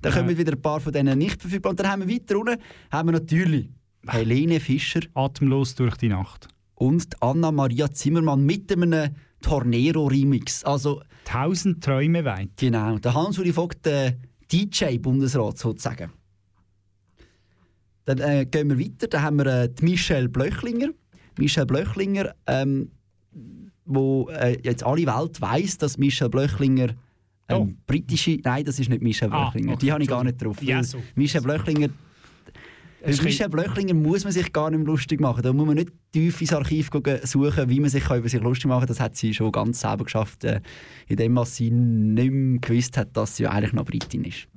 Dann Ja. kommen wieder ein paar von denen nicht verfügbar. Und dann haben wir weiter unten haben wir natürlich Helene Fischer. Atemlos durch die Nacht. Und Anna-Maria Zimmermann mit einem Tornero-Remix. Also, Tausend Träume weit. Genau, der Hans-Uli Vogt, der DJ-Bundesrat sozusagen. Dann äh, gehen wir weiter, dann haben wir äh, die Michelle Blöchlinger. Michelle Blöchlinger, ähm, wo äh, jetzt alle Welt weiß, dass Michelle Blöchlinger ähm, britische, nein, das ist nicht Michelle Ah, Blöchlinger, okay, die habe ich gar nicht drauf. Ja, so. Michelle Blöchlinger, Michelle Blöchlinger muss man sich gar nicht mehr lustig machen. Da muss man nicht tief ins Archiv gucken, suchen, wie man sich über sich lustig machen kann. Das hat sie schon ganz selber geschafft, äh, indem was sie nicht mehr gewusst hat, dass sie eigentlich noch Britin ist.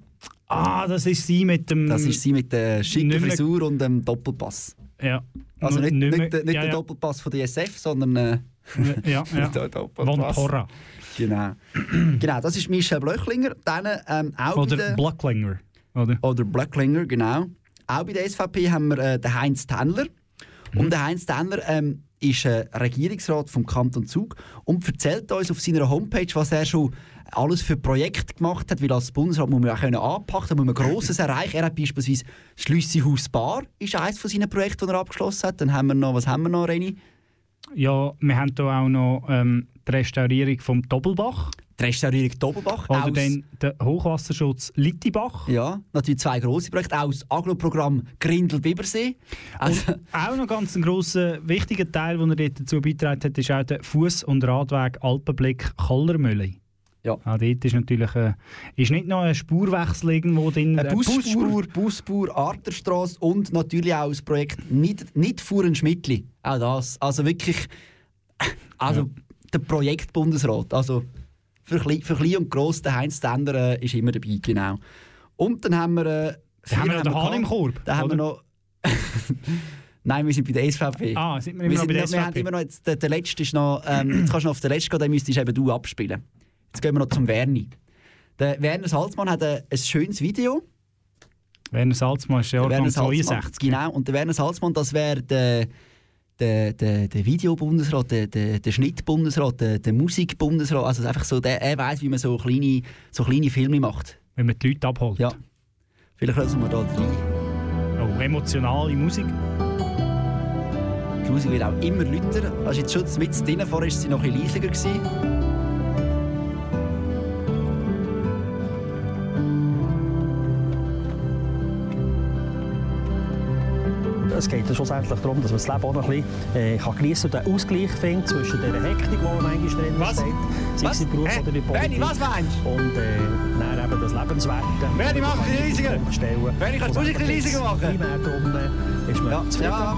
Ah, das ist sie mit dem. Das ist sie mit der schicken Frisur und dem Doppelpass. Ja. Also nicht, Nicht nicht, nicht ja, der. Doppelpass von der ISF, sondern äh, Ja, ja. der Doppelpass. Von Porra. Genau. genau, das ist Michelle Blöchlinger. Dann ähm, auch Oder der, Blacklinger. Oder? oder Blöchlinger, genau. Auch bei der SVP haben wir äh, den Heinz Tendler. Mhm. Und der Heinz Tendler ähm, ist äh, Regierungsrat vom Kanton Zug und erzählt uns auf seiner Homepage, was er schon alles für Projekte gemacht hat, weil als Bundesrat muss man auch können anpacken, muss man Grosses erreichen. Er hat beispielsweise das Schlüsselhaus Bar, ist eines von seinen Projekten, die er abgeschlossen hat. Dann haben wir noch, was haben wir noch, Reni? Ja, wir haben hier auch noch ähm, die Restaurierung vom Doppelbach. Die Restaurierung Doppelbach. Oder aus- dann der Hochwasserschutz Littibach. Ja, natürlich zwei grosse Projekte, auch das Aglo-Programm Grindel-Bibersee. Also, Auch noch ganz ein grosser, wichtiger Teil, den er dazu beigetragen hat, ist auch der Fuß- und Radweg Alpenblick Kollermühle. Ja. Ah, dort ist natürlich äh, ist nicht noch ein Spurwechsel irgendwo drin. Eine äh, Busspur, Busspur, Arterstrasse und natürlich auch das Projekt nicht, nicht Fuhren Schmidtli. Auch das. Also wirklich, also der Projektbundesrat. Also für klein, für klein und gross, der Heinz Tender äh, ist immer dabei, genau. Und dann haben wir... Äh, Dann haben wir noch den Hahn im Korb, Dann haben wir noch... Nein, wir sind bei der SVP. Ah, sind wir immer noch bei der Wir haben SVP? immer noch jetzt, der, der letzte ist noch, ähm, jetzt kannst du noch auf den letzten gehen, den müsstest eben du abspielen. Jetzt gehen wir noch zum Werni. Der Werner Salzmann hat ein, ein schönes Video. Werner Salzmann ist Der Jahrgang Werner Salzmann, 62. Genau, und der Werner Salzmann, das wäre der, der, der, der Videobundesrat, der, der, der Schnittbundesrat, der, der Musikbundesrat. Also einfach so, der, er weiß, wie man so kleine, so kleine Filme macht. Wenn man die Leute abholt. Ja. Vielleicht hören wir da rein. Oh, emotionale Musik. Die Musik wird auch immer lauter. Ist jetzt schon mit drin, vorher war sie noch ein bisschen leiser. Es geht ja schlussendlich darum, dass man das Leben auch noch ein bisschen äh, kann geniessen und den Ausgleich findet zwischen der Hektik, die man manchmal drin Was? steht, sei Was? es im Beruf Hä? oder in der Politik. Benni, was meinst du? Und äh, dann eben das Lebenswerte. Benni, mach ein bisschen leiser. Stellen. Benni, kannst du die Musik ein bisschen leiser machen? Primär darum äh, ist man Ja, zufrieden. ja.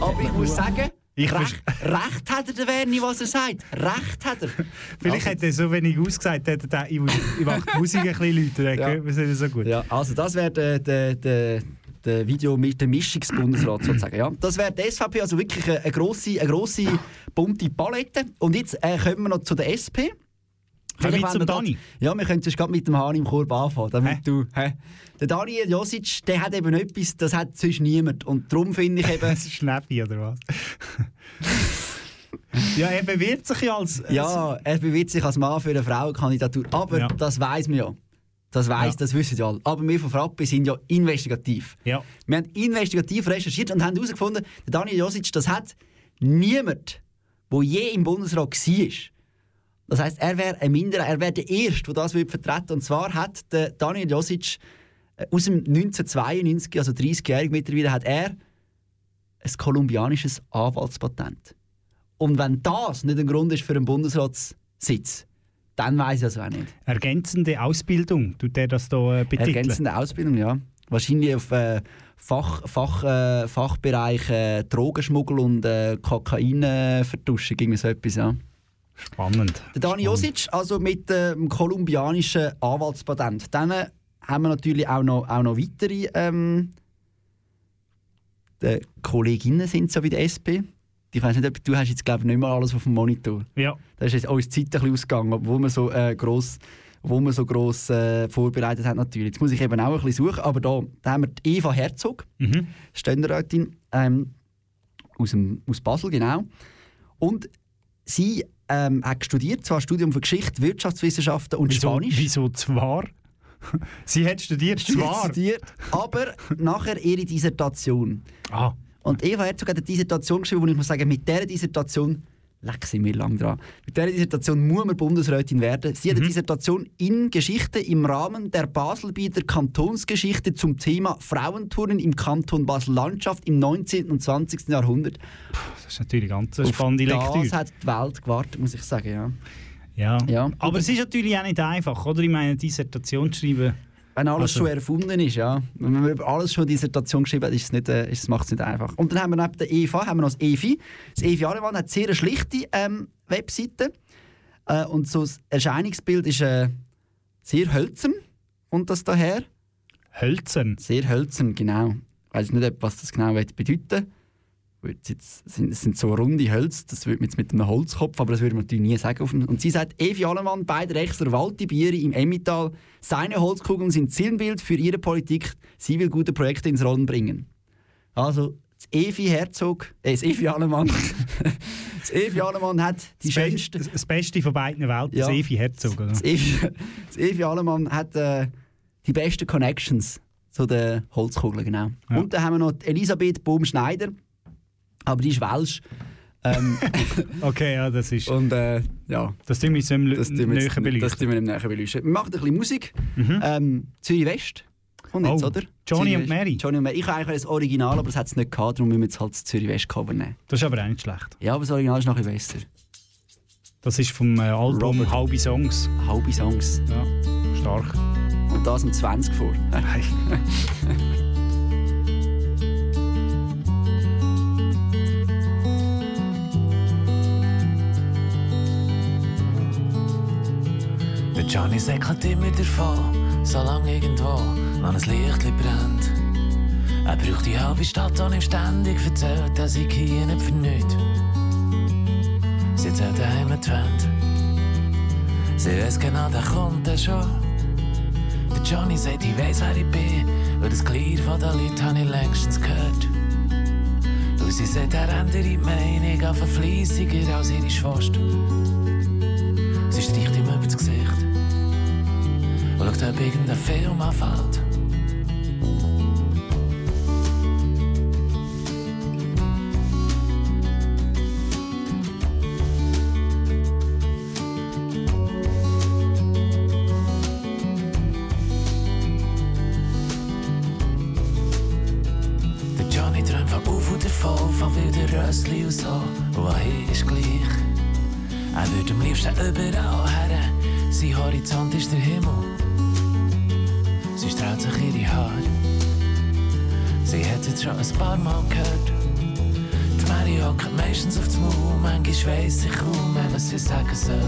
Aber Hat ich muss sagen, Ich Recht, Recht hat er, der Werni, was er sagt. Recht hat er. Vielleicht hätte er so wenig ausgesagt, hätte er ich, ich mache die Musik ein bisschen lauter, Ja. es nicht so gut. Ja, also das wäre der, der, der, der Video mit der Mischungsbundesrat sozusagen. Ja. Das wäre die SVP, also wirklich eine, eine grosse, eine grosse bunte Palette. Und jetzt äh, kommen wir noch zu der SP. Vielleicht wollen grad- Dani? Ja, wir können gerade mit dem Hahn im Korb anfangen, damit du... Hä? Der Daniel Josic, der hat eben etwas, das hat sonst niemand. Und darum finde ich eben... Das ist Schnäppi, oder was? ja, er bewirbt sich ja als... Ja, er bewirbt sich als Mann für eine Frauenkandidatur. Aber Ja. das weiß man ja. Das weiß, Ja. das wissen ja alle. Aber wir von Frappe sind ja investigativ. Ja. Wir haben investigativ recherchiert und haben herausgefunden, der Daniel Josic, das hat niemand, der je im Bundesrat war. Das heisst, er wäre ein Minderer, er wäre der Erste, der das vertreten Und zwar hat der Daniel Josic äh, aus dem 1992, also 30-jährig mittlerweile, hat er ein kolumbianisches Anwaltspatent. Und wenn das nicht ein Grund ist für einen Bundesratssitz, dann weiß ich es auch nicht. Ergänzende Ausbildung, tut er das da äh, betiteln? Ergänzende Ausbildung, ja. Wahrscheinlich auf äh, Fach, Fach, äh, Fachbereich äh, Drogenschmuggel und äh, Kokainvertuschung, irgendwie so etwas, ja. Spannend. Der Dani Josic, also mit dem kolumbianischen Anwaltspatent. Dann äh, haben wir natürlich auch noch, auch noch weitere ähm, die Kolleginnen sind so wie der SP. Ich weiß nicht, ob du hast jetzt glaube ich nicht mehr alles auf dem Monitor. Ja. Da ist jetzt uns die Zeit ein bisschen ausgegangen, obwohl wir so äh, gross, wo wir so gross äh, vorbereitet haben natürlich. Jetzt muss ich eben auch ein bisschen suchen, aber da, da haben wir die Eva Herzog, Mhm. Ständerätin ähm, aus, dem, aus Basel, genau. Und sie ähm, hat studiert, zwar Studium für Geschichte, Wirtschaftswissenschaften und Wieso, Spanisch. wieso zwar? Sie hat studiert, zwar. studiert, aber nachher ihre Dissertation. Ah. Und Eva Herzog hat eine Dissertation geschrieben, wo ich muss sagen, mit dieser Dissertation, leck sind wir lang dran, mit dieser Dissertation muss man Bundesrätin werden. Sie hat eine Dissertation in Geschichte im Rahmen der Baselbieter Kantonsgeschichte zum Thema Frauenturnen im Kanton Basel-Landschaft im 19. und 20. Jahrhundert. Das ist natürlich ganz eine Auf spannende Lektüre. Das hat die Welt gewartet, muss ich sagen, ja. Ja. Ja. Aber es ist natürlich auch nicht einfach, oder? Ich meine, Dissertation zu schreiben. Wenn alles Also- schon erfunden ist, ja. Wenn man über alles schon Dissertation geschrieben hat, ist es nicht, äh, macht es nicht einfach. Und dann haben wir neben der EFA haben wir noch das EFI. Das EFI Alemann hat sehr eine schlichte ähm, Webseite. Äh, und so das Erscheinungsbild ist äh, sehr hölzern. Und das daher? Hölzern? Sehr hölzern, genau. Ich weiß nicht, was das genau bedeuten sind, es sind so runde Hölzer, das würde man jetzt mit einem Holzkopf, aber das würde man natürlich nie sagen. Und sie sagt, Evi Allemann, beide extra Waldibiere im Emmental, seine Holzkugeln sind Zielbild für ihre Politik, sie will gute Projekte ins Rollen bringen. Also, das Evi Herzog, äh, das Evi Allemann, das Evi Allemann hat die Das, Be schönste... das Beste von beiden Welten, Ja. das Evi Herzog, oder? Das Evi, das Evi Allemann hat äh, die besten Connections zu den Holzkugeln, genau. Und dann haben wir noch Elisabeth Baum-Schneider, aber die ist Welsch. Ähm, okay, ja, das ist... Und äh, ja... Das tun wir jetzt im das tun wir näher jetzt- beleuchten. Das tun wir im näher beleuchten. Wir machen ein bisschen Musik. Ähm, Zürich West. Kommt jetzt, Oh, oder? Johnny und. Mary. Johnny und Mary. Ich habe eigentlich das Original, aber es hat es nicht gehabt, darum müssen wir jetzt halt das Zürich West Cover nehmen. Das ist aber auch nicht schlecht. Ja, aber das Original ist noch ein besser. Das ist vom äh, Album Robert. Halbe Songs. Halbe Songs. Ja, stark. Und das um 20 vor. Der Johnny säckelt immer davon, solange irgendwo noch ein Licht brennt. Er braucht die halbe Stadt und ihm ständig erzählt, dass ich hier nicht für nichts. Sie erzählt daheim die Wand. Sie weiß genau, der kommt er schon. Der Johnny sagt, ich weiss, wer ich bin, weil das Glied von den Leuten habe ich längstens gehört. Und sie sagt, er ändert die Meinung auf fleissiger als ihre Schwester. Sie streicht und auch hier ist gleich. Er würde am liebsten überall her, sein Horizont ist der Himmel. Sie strahlt sich ihre Haare, sie hat jetzt schon ein paar Mal gehört. Die Mary hockt meistens auf dem Maul, manchmal weiss ich kaum, man sie sagen soll.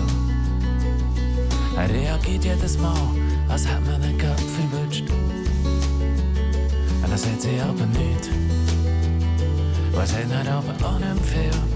Er reagiert jedes Mal, als hätte man einen Gap verwünscht. Und er sagt sie aber nicht. Was hat er aber auch nicht viel.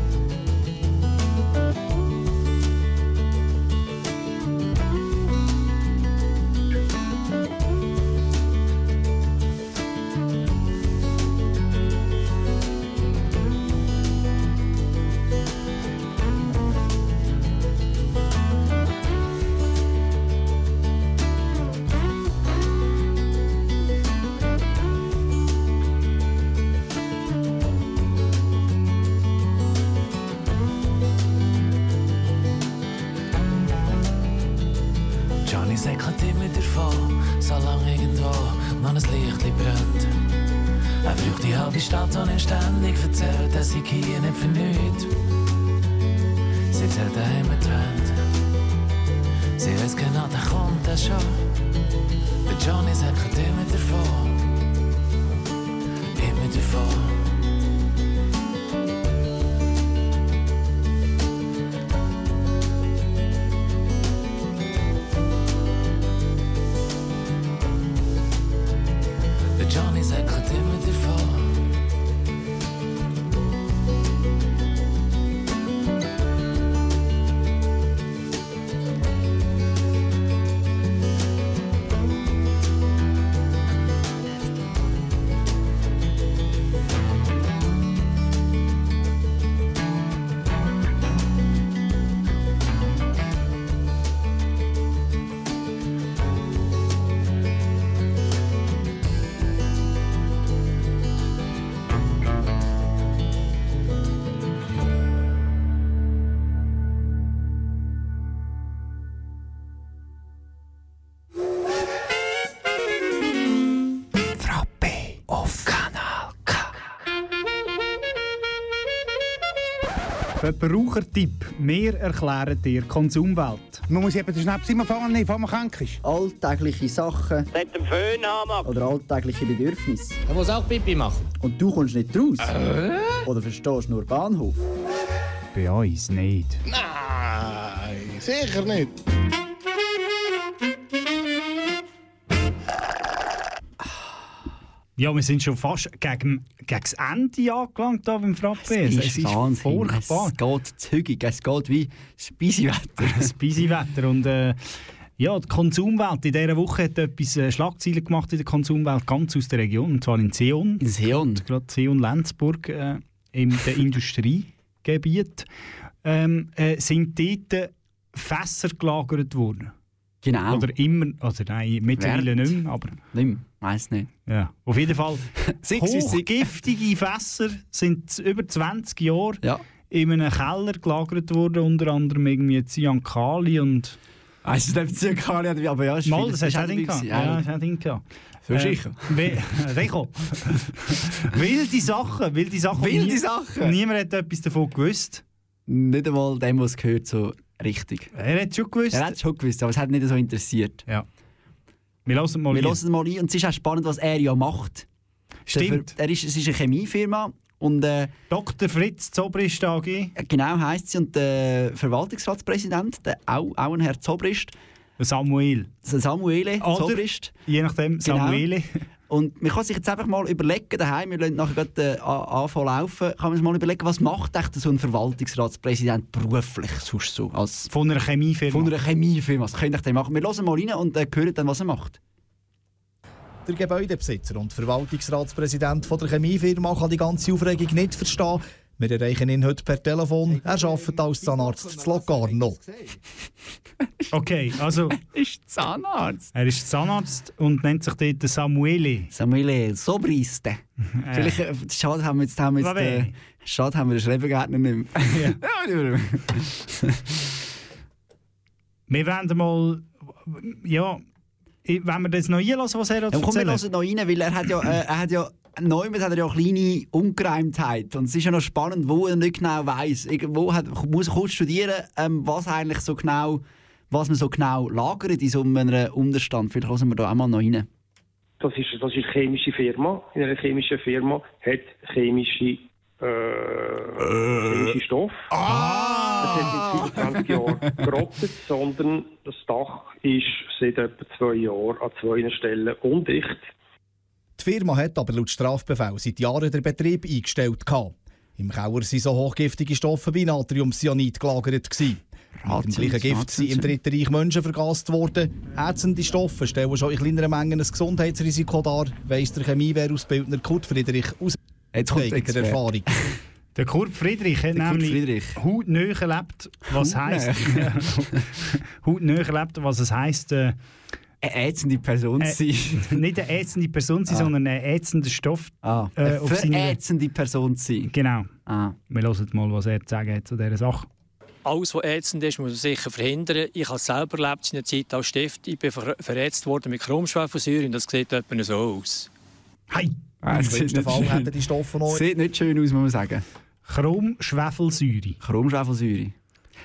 Verbrauchertipp. Wir erklären dir die Konsumwelt. Man muss eben den Schnaps immer nehmen, bevor man krank ist. Alltägliche Sachen Nicht den Föhn haben. oder alltägliche Bedürfnisse. Er muss auch Pipi machen. Und du kommst nicht raus? Oder verstehst nur Bahnhof? Bei uns nicht. Nein, sicher nicht. Ja, wir sind schon fast gegen, gegen das Ende angelangt hier beim Frappe. Es ist, Wahnsinn. furchtbar. Es geht zügig, es geht wie das Wetter. das Wetter. Und äh, ja, die Konsumwelt in dieser Woche hat etwas äh, Schlagzeilen gemacht in der Konsumwelt, ganz aus der Region, und zwar in Seon. In Seon? Gerade Seon-Lenzburg, äh, im der Industriegebiet, ähm, äh, sind dort Fässer gelagert worden. Genau. Oder immer, also nein, mittlerweile Wert? nicht mehr, aber... Nicht mehr, weiss nicht. Ja, auf jeden Fall. Hochgiftige Fässer sind über 20 Jahre in einem Keller gelagert worden, unter anderem irgendwie Cyankali und... Weißt du, nicht Cyankali, aber ja, ist Mal, viel- das hast du auch Ding gehabt. Ja, ja. das hast du Ding gehabt. So sicher. Rico. wilde Sachen, wilde Sachen. Wilde Nie- Sachen? Niemand hat etwas davon gewusst. Nicht einmal dem, was gehört, so richtig. Er hat schon gewusst. Er hat schon gewusst, aber es hat nicht so interessiert. Ja. Wir hören mal Wir hören mal ein. Und es ist auch spannend, was er ja macht. Stimmt. Er ist, es ist eine Chemiefirma. Und, äh, Dr. Fritz Zobrist AG. Genau heisst sie. Und der Verwaltungsratspräsident, der auch, auch ein Herr Zobrist. Samuel. Samuele Oder, Zobrist. Je nachdem, Samuele. Und man kann sich jetzt einfach mal überlegen, daheim, wir lassen nachher gerade äh, an- anfangen laufen, kann man sich mal überlegen, was macht echt so ein Verwaltungsratspräsident beruflich sonst so? Als von einer Chemiefirma? Von einer Chemiefirma, was könnte ich denn machen? Wir hören mal rein und äh, hören dann, was er macht. Der Gebäudebesitzer und Verwaltungsratspräsident von der Chemiefirma kann die ganze Aufregung nicht verstehen. Wir erreichen ihn heute per Telefon. Er arbeitet als Zahnarzt zu Locarno. Okay, also... ist Zahnarzt. Er ist Zahnarzt und nennt sich dort Samuele. Samuele Sobriste. Vielleicht, äh, schade haben wir jetzt, haben wir jetzt, Vabbè. äh, schade haben wir den Schreibgärtner nicht mehr. Ja. Wir werden mal... Ja... Wenn wir das noch einlassen, was er hat Ja, komm, wir hören noch rein, weil er hat ja, äh, er hat ja Neumann hat er ja eine kleine Ungereimtheit. Und es ist ja noch spannend, wo er nicht genau weiss. Irgendwo hat, muss er kurz studieren, ähm, was eigentlich so genau, was man so genau lagert in so einem Unterstand. Vielleicht hören wir da auch mal noch rein. Das ist, das ist eine chemische Firma. In einer chemischen Firma hat chemische äh, chemische Stoff. Das hat nicht 25 Jahre gerottet, sondern das Dach ist seit etwa zwei Jahren an zwei Stellen undicht. Die Firma hat aber laut Strafbefehl seit Jahren den Betrieb eingestellt. gehabt. Im Keller waren so hochgiftige Stoffe wie Natriumcyanid gelagert. Gewesen. Mit dem gleichen Gift sind im Dritten Reich Menschen vergast worden. Ätzende Stoffe stellen schon in kleineren Mengen ein Gesundheitsrisiko dar, weiss der Chemiewehrausbildner Kurt Friedrich aus Jetzt kommt- eigener jetzt wär- Erfahrung. Der Kurt Friedrich hat Der nämlich Friedrich. hautnah erlebt, was heisst. hautnah erlebt, was es heisst. Äh, eine ätzende Person äh, sein. Nicht eine ätzende Person sein, Ah. sondern ein ätzender Stoff. Ah, äh, eine verätzende Person sein. Genau. Ah. Wir hören mal, was er zu sagen hat zu dieser Sache. Alles, was ätzend ist, muss man sicher verhindern. Ich habe es selber erlebt in der Zeit als Stift. Ich bin ver verletzt worden mit Chromschwefelsäure und das sieht etwa so aus. Hey! Ah, Im schlimmsten nicht Fall schön- hätten die Stoffe noch... Sieht nicht schön aus, muss man sagen. Chromschwefelsäure. Chromschwefelsäure.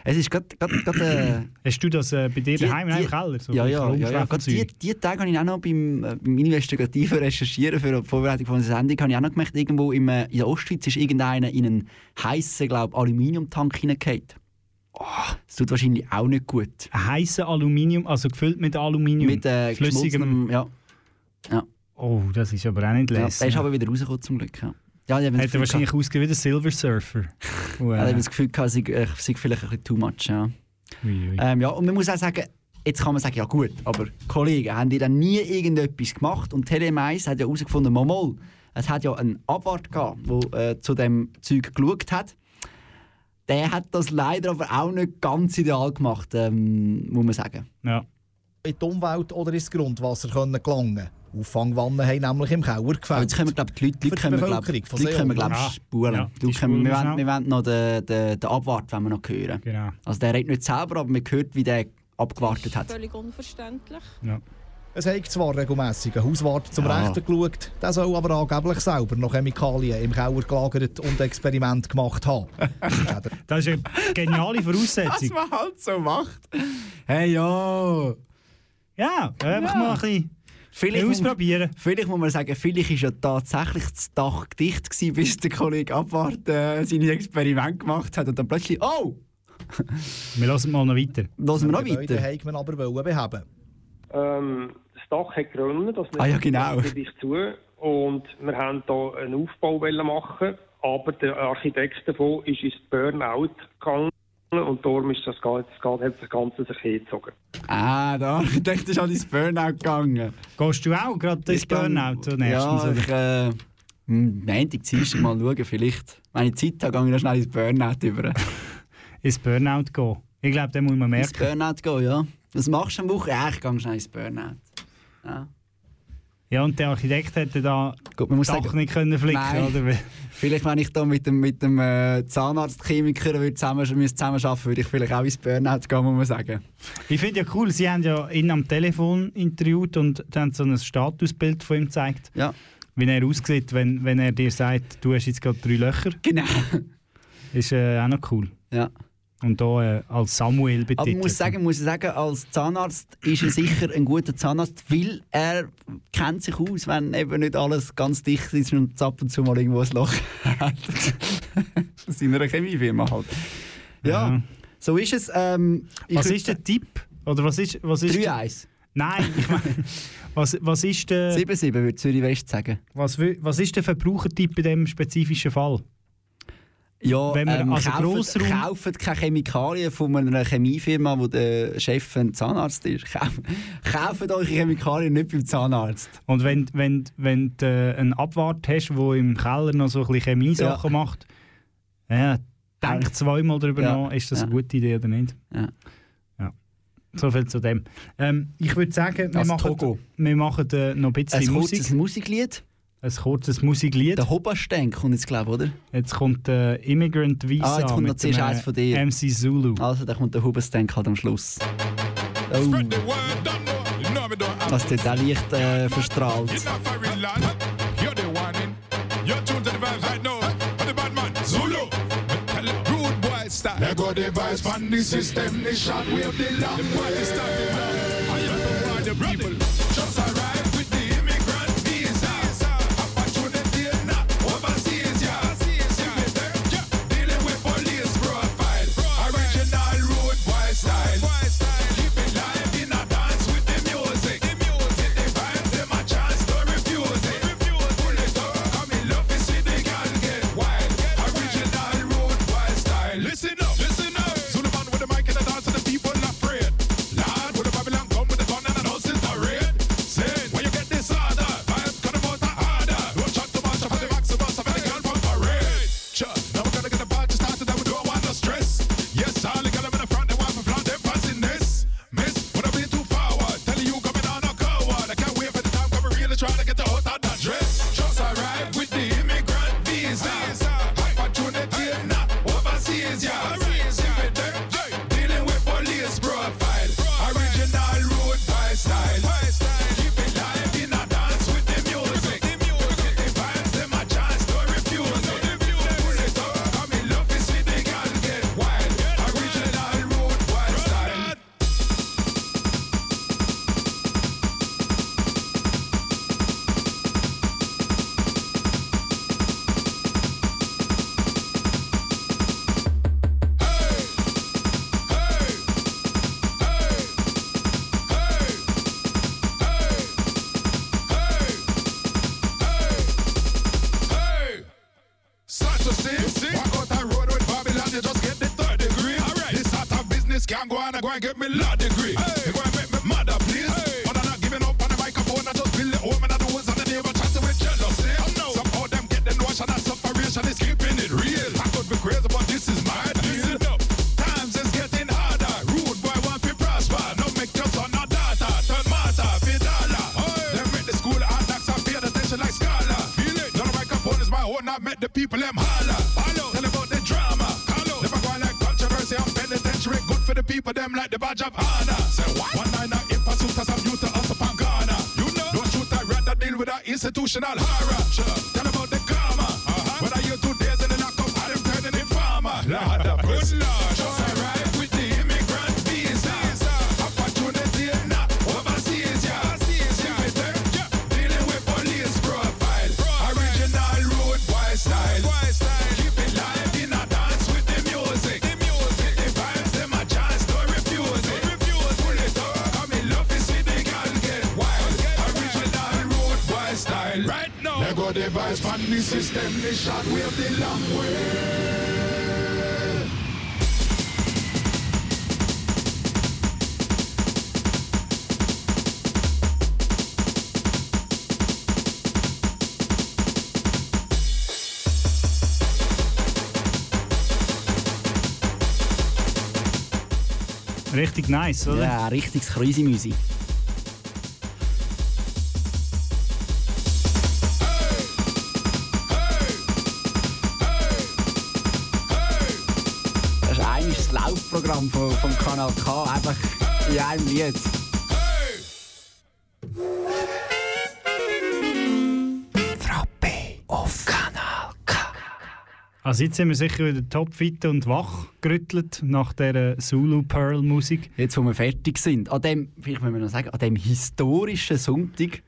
Es ist gerade... Äh, Hast du das äh, bei dir Die- daheim im Keller? So ja, ja, ja, ja. Die, die Tage habe ich auch noch beim, äh, beim investigativen Recherchieren für die Vorbereitung von dieser Sendung habe ich auch noch gemerkt, irgendwo im, äh, in der Ostschweiz ist irgendeiner in einen heißen, glaube Aluminiumtank hineingefallen. Oh, das tut wahrscheinlich auch nicht gut. Ein heißer Aluminium, also gefüllt mit Aluminium. Mit äh, flüssigem. ja. ja. Oh, das ist aber auch nicht ja. lässig. Der ist aber wieder rausgekommen zum Glück. Ja. Ja, ich Gefühl wahrscheinlich gehabt- ausgesehen wie der Silver Surfer. Und, Ja, ich habe das Gefühl, gehabt, sei, äh, es sei vielleicht ein bisschen too much. Ja. ui, ui. Ähm, ja, und man muss auch sagen, jetzt kann man sagen, ja gut, aber Kollegen, haben die dann nie irgendetwas gemacht? Und Telemais hat ja herausgefunden, mal, es hat ja einen Abwart gehabt, der äh, zu dem Zeug geschaut hat. Der hat das leider aber auch nicht ganz ideal gemacht, ähm, muss man sagen. Ja. In die Umwelt oder ins Grundwasser können gelangen. Auffangwannen haben nämlich im Keller gefällt. Jetzt können wir, glaube die Leute, die Leute können die wir, glaub, Bevölkerung die von Leute können wir, Seehofer. glaub, Ja. spulen. Ja, die spulen wir, wollen, schnell. wir wollen noch den, den, den Abwart wollen wir noch hören. Genau. Also der redet nicht selber, aber man hört, wie der abgewartet hat. Völlig unverständlich. Es hat zwar regelmässig ein Hauswart zum Ja. Rechten geschaut, der soll aber angeblich selber noch Chemikalien im Keller gelagert und Experiment gemacht haben. das ist eine geniale Voraussetzung. man halt so macht. Hey, ja. Ja, einfach mal ein bisschen Vielleicht muss- ausprobieren. Vielleicht muss man sagen, vielleicht war ja tatsächlich das Dach dicht, gewesen, bis der Kollege Abwart äh, seine Experimente gemacht hat und dann plötzlich, oh! Wir hören mal noch weiter. Hören wir noch weiter? hat man aber wollen beheben. Ähm, das Dach hat gerundet, das Ah ja, genau. dich zu. Und wir haben hier einen Aufbau wollen machen, aber der Architekt davon ist ins Burnout gegangen und darum ist das, Ganze- das, Ganze- hat das Ganze sich hingezogen. Ah, der Architekt ist an ins Burnout gegangen. Gehst du auch gerade ins Ich Burnout nächstens? Ja, oder? ich, äh, hm, Montag, Dienstag mal schauen, vielleicht. Wenn ich Zeit habe, gehe ich noch schnell ins Burnout über. ins Burnout gehen. Ich glaube, den muss man Ins merken. Burnout gehen, ja. Was machst du am Woche? Ja, ich gehe schnell ins Burnout. Ja. Ja, und der Architekt hätte da Gut, man muss Dach sagen- nicht können flicken, Nein. Vielleicht, wenn ich da mit dem, mit dem äh, Zahnarztchemiker würde zusammen, zusammenarbeiten würde ich vielleicht auch ins Burnout gehen, muss man sagen. Ich finde ja cool, sie haben ja ihn am Telefon interviewt und dann so ein Statusbild von ihm gezeigt. Ja. Wie er aussieht, wenn, wenn er dir sagt, du hast jetzt gerade drei Löcher. Genau. Ist äh, auch noch cool. Ja. Und da äh, als Samuel betitelt. Aber ich muss sagen, muss sagen, als Zahnarzt ist er sicher ein guter Zahnarzt, weil er kennt sich aus, wenn eben nicht alles ganz dicht ist und ab und zu mal irgendwo ein Loch hat. Aus seiner Chemiefirma halt. Ja, Ja. so ist es. Ähm, was ist der Tipp? Oder was ist, was ist 3-1. Nein, ich meine, was, was ist der... 7-7 würde Zürich West sagen. Was, was ist der Verbrauchertipp in diesem spezifischen Fall? Ja, Wenn man ähm, also kauft, Grossraum- kauft keine Chemikalien von einer Chemiefirma, wo der Chef ein Zahnarzt ist. Kauft, eure Chemikalien nicht beim Zahnarzt. Und wenn, wenn, wenn du äh, einen Abwart hast, der im Keller noch so ein bisschen Chemiesachen macht, ja, denk zweimal darüber Ja. nach, ist das Ja. eine gute Idee oder nicht. Ja. Ja. So viel zu dem. Ähm, ich würde sagen, wir Das machen, Togo. wir machen äh, noch ein bisschen Ein Musik. kurzes Musiklied. Ein kurzes Musiklied. Der Hobastenk kommt jetzt, glaube ich, oder? Jetzt kommt äh, Immigrant Visa Ah, jetzt kommt noch zuerst eins von dir. MC Zulu. Also, da kommt der Hobastenk halt am Schluss. Oh. Was dort auch leicht äh, verstrahlt. You're the one in. You're tuned to the vibes right now. I'm the bad man. Zulu. Rude boy style. There go the vibes from the system. The shot wave the from all the people. Just arrived the vibes from the system. The shot wave the long way. Richtig nice, oder? Ja, richtig crazy Musik. Kanal K, einfach in einem Lied. Frappe auf Kanal K. Also jetzt sind wir sicher wieder topfit und wach gerüttelt nach dieser Zulu Pearl Musik. Jetzt, wo wir fertig sind, an dem, vielleicht müssen wir noch sagen, an dem historischen Sonntag,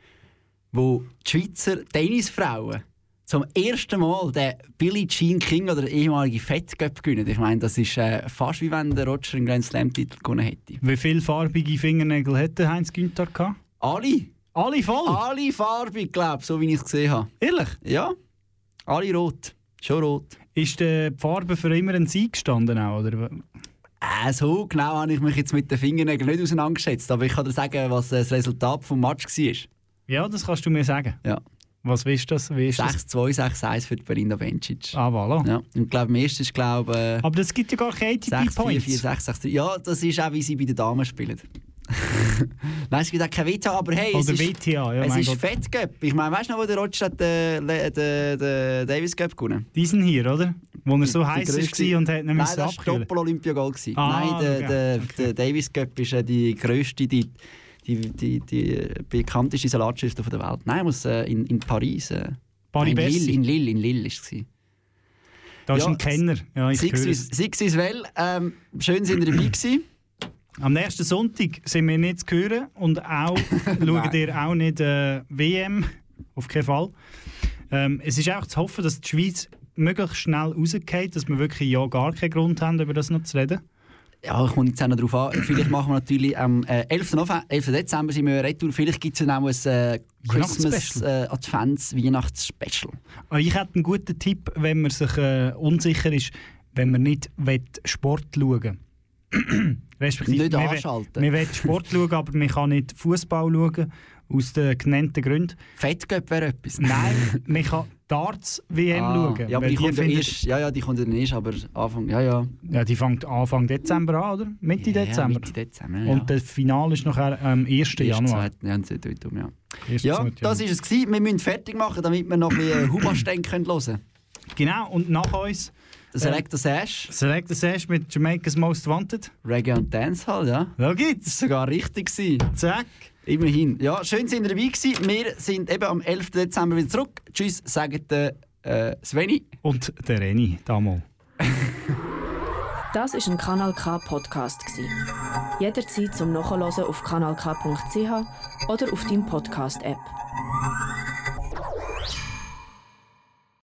wo die Schweizer Tennisfrauen zum ersten Mal den Billie Jean King oder den ehemaligen Fed Cup gewinnen. Ich meine, das ist äh, fast wie wenn der Roger einen Grand Slam Titel gewonnen hätte. Wie viele farbige Fingernägel hätte Heinz Günther gehabt? Alle. Alle voll? Alle farbig, glaube ich, so wie ich es gesehen habe. Ehrlich? Ja. Alle rot. Schon rot. Ist die Farbe für immer ein Sieg gestanden auch, oder? Äh, so genau habe ich mich jetzt mit den Fingernägeln nicht auseinandergesetzt, aber ich kann dir sagen, was äh, das Resultat vom Match war. Ja, das kannst du mir sagen. Ja. Was du das? Wie ist das? 6-2, 6-1 für die Belinda Bencic. Ah, voilà. Ja. Und ich glaube, am ersten ist, glaube äh, Aber das gibt ja gar keine 6, 4, ATP-Points. 4, 6, 6, 3. Ja, das ist auch, wie sie bei den Damen spielen. Nein, es gibt auch kein WTA, aber hey, es Oder ist, WTA, ja, es ist Gott. Fett Cup. Ich meine, weißt du noch, wo der Roger den, den, den, den Davis Cup gewonnen Diesen hier, oder? Wo er so Die heiß war und hat ihn Nein, müssen das war gewesen. Ah, Nein, der, okay, der, der Davis Cup ist äh, die grösste, die, die, die, die bekannteste Salatschüssel der Welt. Nein, muss äh, in, in Paris. Äh, Paris in. Lille, in Lille, in Lille ist es. Da ist Ja, ein Kenner. Ja. Six is well. Ähm, schön sind ihr dabei gewesen. Am nächsten Sonntag sind wir nicht zu hören und auch schauen ihr auch nicht äh, WM. Auf keinen Fall. Ähm, es ist auch zu hoffen, dass die Schweiz möglichst schnell rausgeht, dass wir wirklich ja gar keinen Grund haben, über das noch zu reden. Ja, ich komme jetzt auch noch darauf an. Vielleicht machen wir natürlich am äh, 11. November, 11. Dezember sind wir retour. Vielleicht gibt es dann auch ein äh, Christmas äh, Advents Weihnachts-Special. Aber Ich hätte einen guten Tipp, wenn man sich äh, unsicher ist, wenn man nicht will Sport schauen Respektive, Nicht man anschalten. Man will Sport schauen, aber man kann nicht Fußball schauen, aus den genannten Gründen. Fettgöp wäre etwas. Nein, man kann Darts-WM Ah, schauen. Ja, aber weil die kommt ja erst, ja, ja, die kommt dann erst, aber Anfang, ja, ja. Ja, die fängt Anfang Dezember an, oder? Mitte Ja, Dezember. Mitte Dezember, ja. Und das Finale ist nachher am 1. Januar. Erst zweite- Ja, dort um, ja. Erst Ja, das war es. Gewesen. Wir müssen fertig machen, damit wir noch ein bisschen Hubastein hören können. Genau, und nach uns... Der Selector Sash. Selector Sash mit Jamaica's Most Wanted. Reggae und Dancehall, ja. Da gibt's. Das war sogar richtig. Gewesen. Zack. Immerhin. Ja, schön sind ihr dabei gewesen. Wir sind eben am 11. Dezember wieder zurück. Tschüss, sagt der äh, Sveni. Und der Reni, damals. Das ist ein Kanal K Podcast. Jederzeit zum Nachhören auf kanalk.ch oder auf deinem Podcast App.